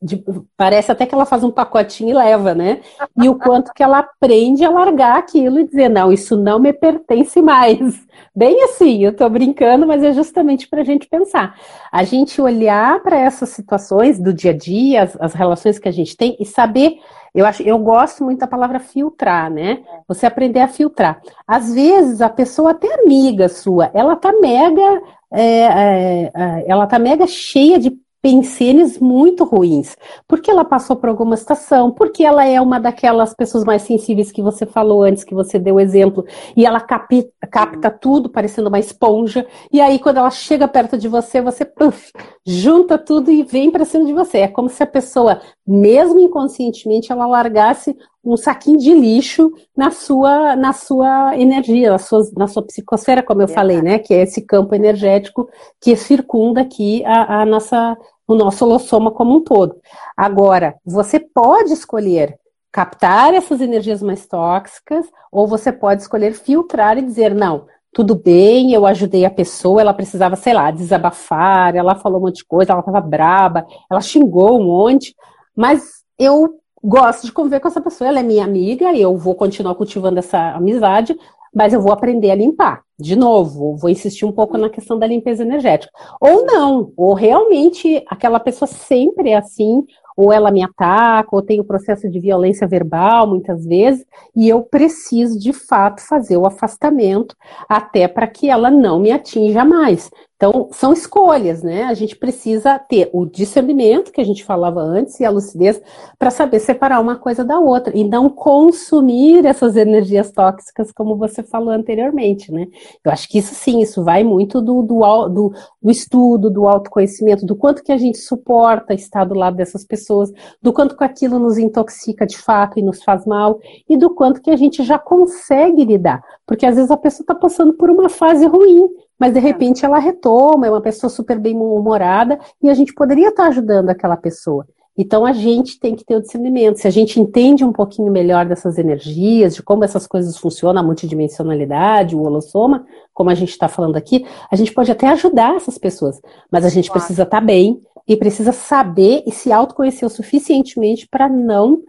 De, parece até que ela faz um pacotinho e leva, né? E o quanto que ela aprende a largar aquilo e dizer: não, isso não me pertence mais. Bem assim, eu estou brincando, mas é justamente para a gente pensar. A gente olhar para essas situações do dia a dia, as, as relações que a gente tem e saber eu, acho, eu gosto muito da palavra filtrar, né? É. Você aprender a filtrar. Às vezes, a pessoa, até amiga sua, ela tá mega. É, é, é ela tá mega cheia de pensenes muito ruins, porque ela passou por alguma situação, porque ela é uma daquelas pessoas mais sensíveis que você falou antes, que você deu exemplo, e ela capta, capta tudo parecendo uma esponja, e aí quando ela chega perto de você, você puff, junta tudo e vem para cima de você. É como se a pessoa, mesmo inconscientemente, ela largasse um saquinho de lixo na sua, na sua energia, na sua, na sua psicosfera, como eu é. falei, né? Que é esse campo energético que circunda aqui a, a nossa, o nosso holossoma como um todo. Agora, você pode escolher captar essas energias mais tóxicas, ou você pode escolher filtrar e dizer, não, tudo bem, eu ajudei a pessoa, ela precisava, sei lá, desabafar, ela falou um monte de coisa, ela estava braba, ela xingou um monte, mas eu gosto de conviver com essa pessoa, ela é minha amiga, e eu vou continuar cultivando essa amizade, mas eu vou aprender a limpar. De novo, vou insistir um pouco na questão da limpeza energética. Ou não, ou realmente aquela pessoa sempre é assim, ou ela me ataca, ou tem o processo de violência verbal muitas vezes, e eu preciso de fato fazer o afastamento até para que ela não me atinja mais. Então, são escolhas, né? A gente precisa ter o discernimento, que a gente falava antes, e a lucidez, para saber separar uma coisa da outra, e não consumir essas energias tóxicas, como você falou anteriormente, né? Eu acho que isso sim, isso vai muito do, do, do, do estudo, do autoconhecimento, do quanto que a gente suporta estar do lado dessas pessoas, do quanto que aquilo nos intoxica de fato e nos faz mal, e do quanto que a gente já consegue lidar. Porque às vezes a pessoa está passando por uma fase ruim, mas de é. repente ela retoma, é uma pessoa super bem humorada e a gente poderia estar ajudando aquela pessoa. Então a gente tem que ter o discernimento. Se a gente entende um pouquinho melhor dessas energias, de como essas coisas funcionam, a multidimensionalidade, o holossoma, como a gente está falando aqui, a gente pode até ajudar essas pessoas, mas a gente claro. precisa estar bem e precisa saber e se autoconhecer o suficientemente para não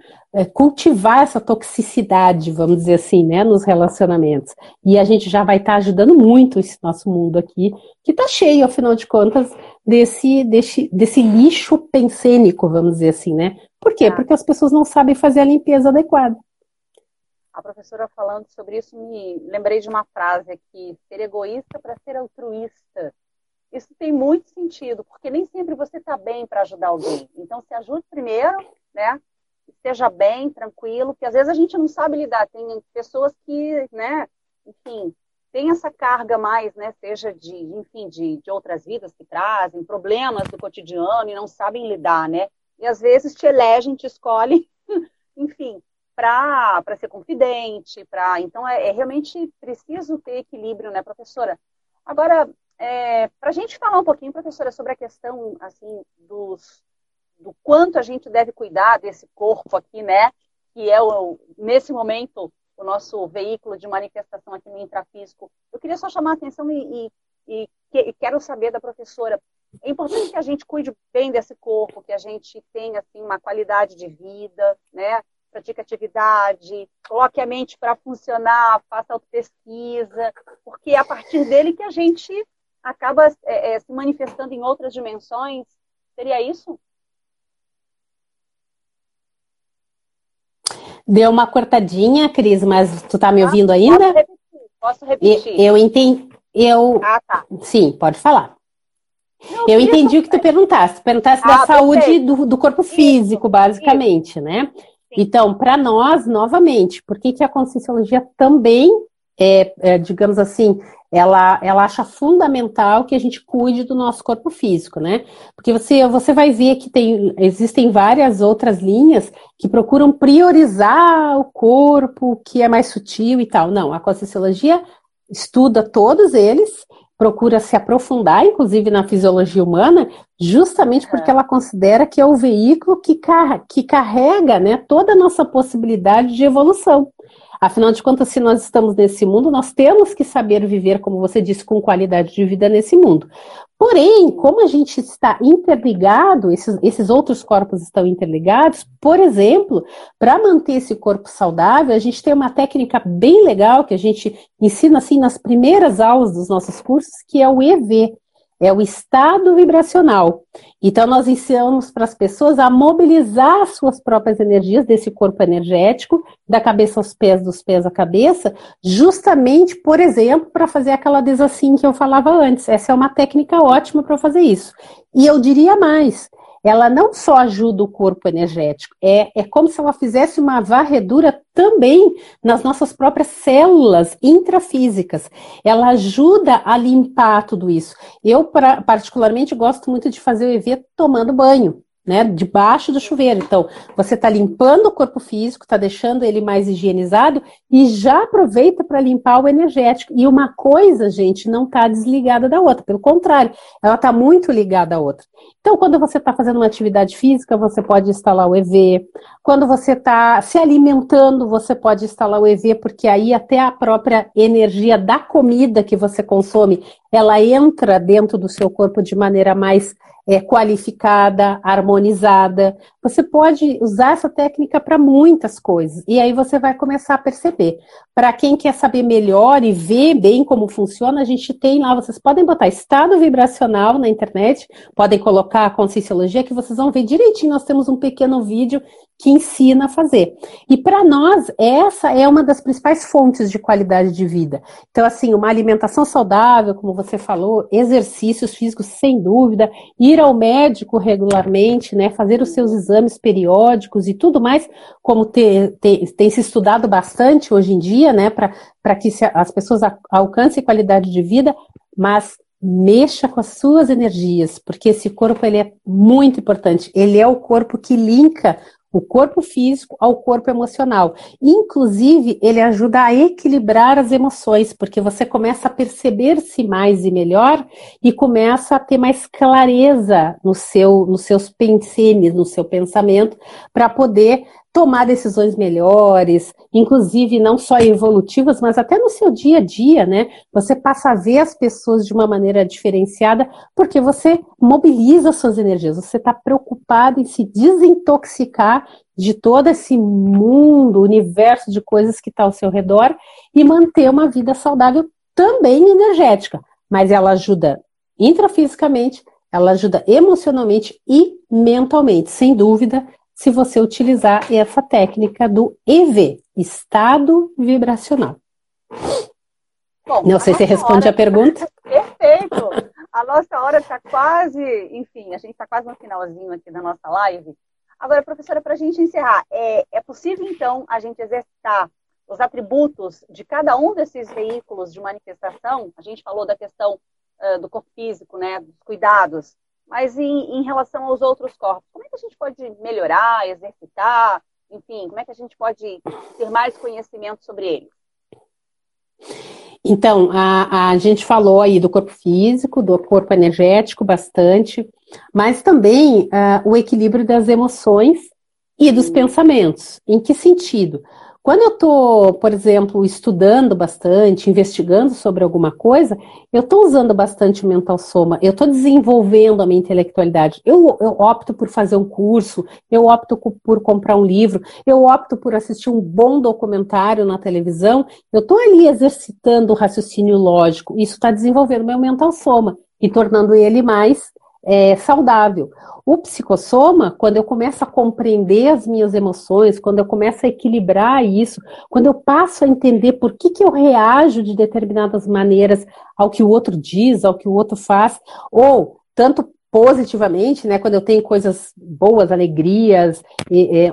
cultivar essa toxicidade, vamos dizer assim, né, nos relacionamentos. E a gente já vai estar tá ajudando muito esse nosso mundo aqui, que está cheio, afinal de contas, desse, desse, desse lixo pensênico, vamos dizer assim, né? Por quê? É. Porque as pessoas não sabem fazer a limpeza adequada. A professora falando sobre isso me lembrei de uma frase aqui: ser egoísta para ser altruísta. Isso tem muito sentido, porque nem sempre você está bem para ajudar alguém. Então, se ajude primeiro, né? Esteja bem, tranquilo, que às vezes a gente não sabe lidar. Tem pessoas que, né, enfim, tem essa carga mais, né, seja de, enfim, de, de outras vidas que trazem, problemas do cotidiano e não sabem lidar, né? E às vezes te elegem, te escolhem, enfim, para ser confidente, para então é, é, realmente preciso ter equilíbrio, né, professora? Agora, é, para a gente falar um pouquinho, professora, sobre a questão assim dos do quanto a gente deve cuidar desse corpo aqui, né? Que é, o, nesse momento, o nosso veículo de manifestação aqui no intrafísico. Eu queria só chamar a atenção e, e, e quero saber da professora. É importante que a gente cuide bem desse corpo, que a gente tenha assim, uma qualidade de vida, né? pratique atividade, coloque a mente para funcionar, faça autopesquisa, porque é a partir dele que a gente acaba é, é, se manifestando em outras dimensões. Seria isso? Deu uma cortadinha, Cris, mas tu tá me ouvindo ainda? Posso repetir. Posso repetir. Eu, entendi. Eu. Ah, tá. Sim, pode falar. Não, eu entendi o que tu perguntaste. Perguntaste ah, da saúde do, do, corpo físico, isso, basicamente, isso. né? Sim. Então, para nós, novamente, por que, que a conscienciologia também é, é, digamos assim, ela, ela acha fundamental que a gente cuide do nosso corpo físico, né? Porque você, você vai ver que tem, existem várias outras linhas que procuram priorizar o corpo, que é mais sutil e tal. Não, a Conscienciologia estuda todos eles, procura se aprofundar, inclusive na fisiologia humana, justamente porque ela considera que é o veículo que, car que carrega né, toda a nossa possibilidade de evolução. Afinal de contas, se nós estamos nesse mundo, nós temos que saber viver, como você disse, com qualidade de vida nesse mundo. Porém, como a gente está interligado, esses, esses outros corpos estão interligados, por exemplo, para manter esse corpo saudável, a gente tem uma técnica bem legal que a gente ensina assim nas primeiras aulas dos nossos cursos, que é o EV, é o estado vibracional. Então, nós ensinamos para as pessoas a mobilizar as suas próprias energias desse corpo energético, da cabeça aos pés, dos pés à cabeça, justamente, por exemplo, para fazer aquela desassim que eu falava antes. Essa é uma técnica ótima para fazer isso. E eu diria mais, ela não só ajuda o corpo energético, é, é como se ela fizesse uma varredura também nas nossas próprias células intrafísicas. Ela ajuda a limpar tudo isso. Eu, pra, particularmente, gosto muito de fazer o EV tomando banho né, debaixo do chuveiro. Então, você está limpando o corpo físico, está deixando ele mais higienizado e já aproveita para limpar o energético. E uma coisa, gente, não está desligada da outra, pelo contrário, ela está muito ligada à outra. Então, quando você está fazendo uma atividade física, você pode instalar o EV. Quando você está se alimentando, você pode instalar o EV, porque aí até a própria energia da comida que você consome, ela entra dentro do seu corpo de maneira mais é, qualificada, harmonizada. Você pode usar essa técnica para muitas coisas. E aí você vai começar a perceber. Para quem quer saber melhor e ver bem como funciona, a gente tem lá, vocês podem botar estado vibracional na internet, podem colocar a conscienciologia, que vocês vão ver direitinho. Nós temos um pequeno vídeo que ensina a fazer. E para nós, essa é uma das principais fontes de qualidade de vida. Então, assim, uma alimentação saudável, como você falou, exercícios físicos, sem dúvida, ir ao médico regularmente, né, fazer os seus exames periódicos e tudo mais, como te, te, tem se estudado bastante hoje em dia, né, para que se, as pessoas alcancem qualidade de vida, mas mexa com as suas energias, porque esse corpo ele é muito importante. Ele é o corpo que linka o corpo físico ao corpo emocional. Inclusive, ele ajuda a equilibrar as emoções, porque você começa a perceber-se mais e melhor e começa a ter mais clareza no seu, nos seus pensenes, no seu pensamento, para poder tomar decisões melhores, inclusive não só evolutivas, mas até no seu dia a dia, né? Você passa a ver as pessoas de uma maneira diferenciada, porque você mobiliza suas energias, você está preocupado em se desintoxicar de todo esse mundo, universo de coisas que está ao seu redor e manter uma vida saudável também energética. Mas ela ajuda intrafisicamente, ela ajuda emocionalmente e mentalmente, sem dúvida se você utilizar essa técnica do EV, estado vibracional. Bom, Não sei se responde hora... a pergunta. Perfeito! A nossa hora está quase, enfim, a gente está quase no finalzinho aqui da nossa live. Agora, professora, para a gente encerrar, é, é possível então a gente exercitar os atributos de cada um desses veículos de manifestação? A gente falou da questão do corpo físico, né, dos cuidados, mas em, em, relação aos outros corpos, como é que a gente pode melhorar, exercitar, enfim, como é que a gente pode ter mais conhecimento sobre eles? Então, a, a gente falou aí do corpo físico, do corpo energético bastante, mas também uh, o equilíbrio das emoções e dos pensamentos. Em que sentido? Quando eu estou, por exemplo, estudando bastante, investigando sobre alguma coisa, eu estou usando bastante o mental soma, eu estou desenvolvendo a minha intelectualidade. Eu, eu, opto por fazer um curso, eu opto por comprar um livro, eu opto por assistir um bom documentário na televisão, eu estou ali exercitando o raciocínio lógico. Isso está desenvolvendo meu mental soma e tornando ele mais é, saudável. O psicossoma, quando eu começo a compreender as minhas emoções, quando eu começo a equilibrar isso, quando eu passo a entender por que, que eu reajo de determinadas maneiras ao que o outro diz, ao que o outro faz, ou tanto positivamente, né, quando eu tenho coisas boas, alegrias,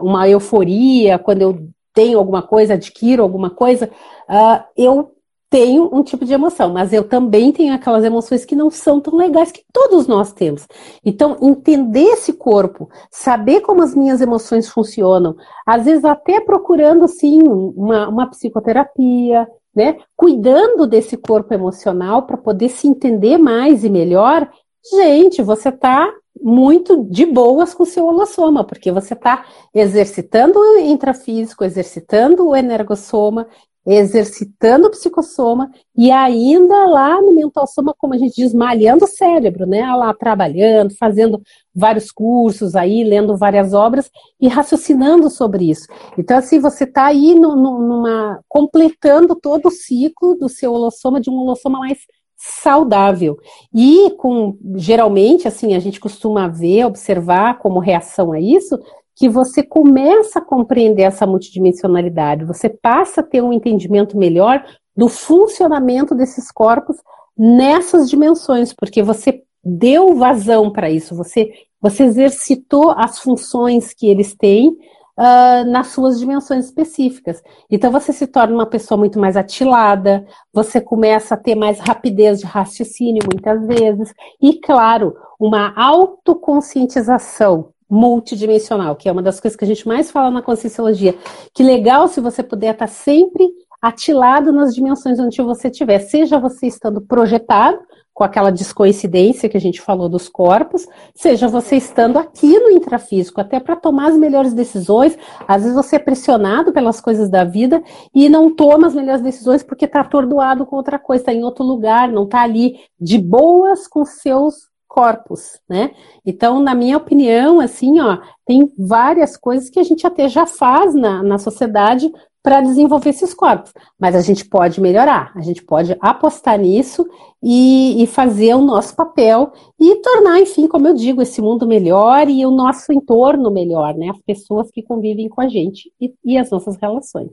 uma euforia, quando eu tenho alguma coisa, adquiro alguma coisa, uh, eu tenho um tipo de emoção, mas eu também tenho aquelas emoções que não são tão legais que todos nós temos. Então, entender esse corpo, saber como as minhas emoções funcionam, às vezes até procurando sim uma, uma psicoterapia, né? Cuidando desse corpo emocional para poder se entender mais e melhor. Gente, você está muito de boas com o seu holossoma, porque você está exercitando o intrafísico, exercitando o energossoma, exercitando o psicossoma e ainda lá no mental soma, como a gente diz, malhando o cérebro, né? Lá trabalhando, fazendo vários cursos aí, lendo várias obras e raciocinando sobre isso. Então, assim, você está aí no, no, numa, completando todo o ciclo do seu holossoma, de um holossoma mais saudável. E com geralmente assim, a gente costuma ver, observar como reação a isso, que você começa a compreender essa multidimensionalidade, você passa a ter um entendimento melhor do funcionamento desses corpos nessas dimensões, porque você deu vazão para isso, você, você exercitou as funções que eles têm uh, nas suas dimensões específicas. Então você se torna uma pessoa muito mais atilada, você começa a ter mais rapidez de raciocínio muitas vezes, e claro, uma autoconscientização multidimensional, que é uma das coisas que a gente mais fala na Conscienciologia. Que legal se você puder estar sempre atilado nas dimensões onde você estiver, seja você estando projetado, com aquela descoincidência que a gente falou dos corpos, seja você estando aqui no intrafísico, até para tomar as melhores decisões. Às vezes você é pressionado pelas coisas da vida e não toma as melhores decisões porque está atordoado com outra coisa, está em outro lugar, não está ali de boas com seus corpos, né? Então, na minha opinião, assim, ó, tem várias coisas que a gente até já faz na, na sociedade para desenvolver esses corpos. Mas a gente pode melhorar, a gente pode apostar nisso e, e, fazer o nosso papel e tornar, enfim, como eu digo, esse mundo melhor e o nosso entorno melhor, né? As pessoas que convivem com a gente e, e as nossas relações.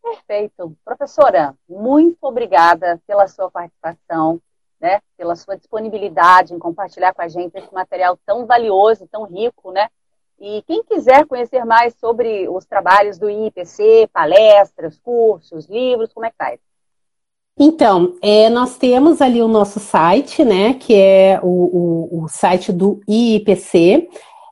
Perfeito. Professora, muito obrigada pela sua participação né, pela sua disponibilidade em compartilhar com a gente esse material tão valioso, tão rico, né? E quem quiser conhecer mais sobre os trabalhos do IPC, palestras, cursos, livros, como é que faz? Então, é, nós temos ali o nosso site, né, que é o, o, o site do IPC.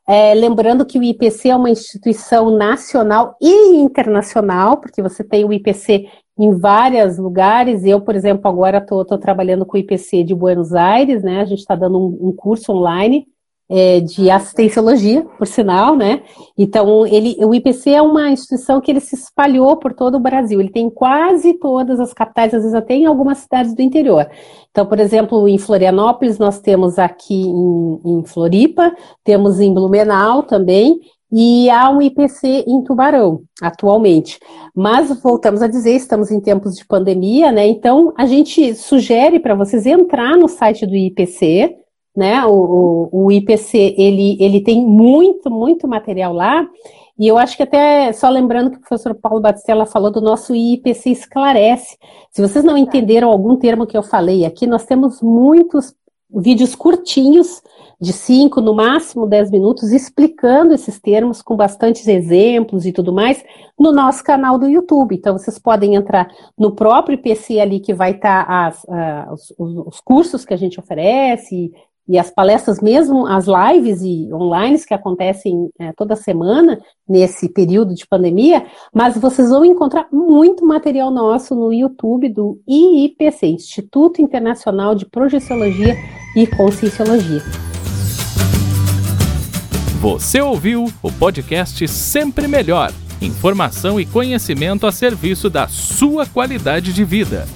É, lembrando que o IPC é uma instituição nacional e internacional, porque você tem o IPC em vários lugares. Eu, por exemplo, agora estou trabalhando com o IPC de Buenos Aires, né? A gente está dando um, um, curso online é, de assistenciologia, por sinal, né? Então, ele, o IPC é uma instituição que ele se espalhou por todo o Brasil. Ele tem quase todas as capitais, às vezes até em algumas cidades do interior. Então, por exemplo, em Florianópolis, nós temos aqui em, em Floripa, temos em Blumenau também, e há um IPC em Tubarão, atualmente. Mas, voltamos a dizer, estamos em tempos de pandemia, né? Então, a gente sugere para vocês entrar no site do IPC, né? O, o, o, IPC, ele, ele tem muito, muito material lá. E eu acho que até, só lembrando que o professor Paulo Batistella falou do nosso IPC Esclarece. Se vocês não entenderam algum termo que eu falei aqui, nós temos muitos vídeos curtinhos de 5, no máximo 10 minutos, explicando esses termos com bastantes exemplos e tudo mais no nosso canal do YouTube. Então, vocês podem entrar no próprio IPC ali que vai estar tá os, os, cursos que a gente oferece e as palestras mesmo, as lives e online que acontecem é, toda semana nesse período de pandemia, mas vocês vão encontrar muito material nosso no YouTube do IIPC, Instituto Internacional de Projeciologia e Conscienciologia. Você ouviu o podcast Sempre Melhor. Informação e conhecimento a serviço da sua qualidade de vida.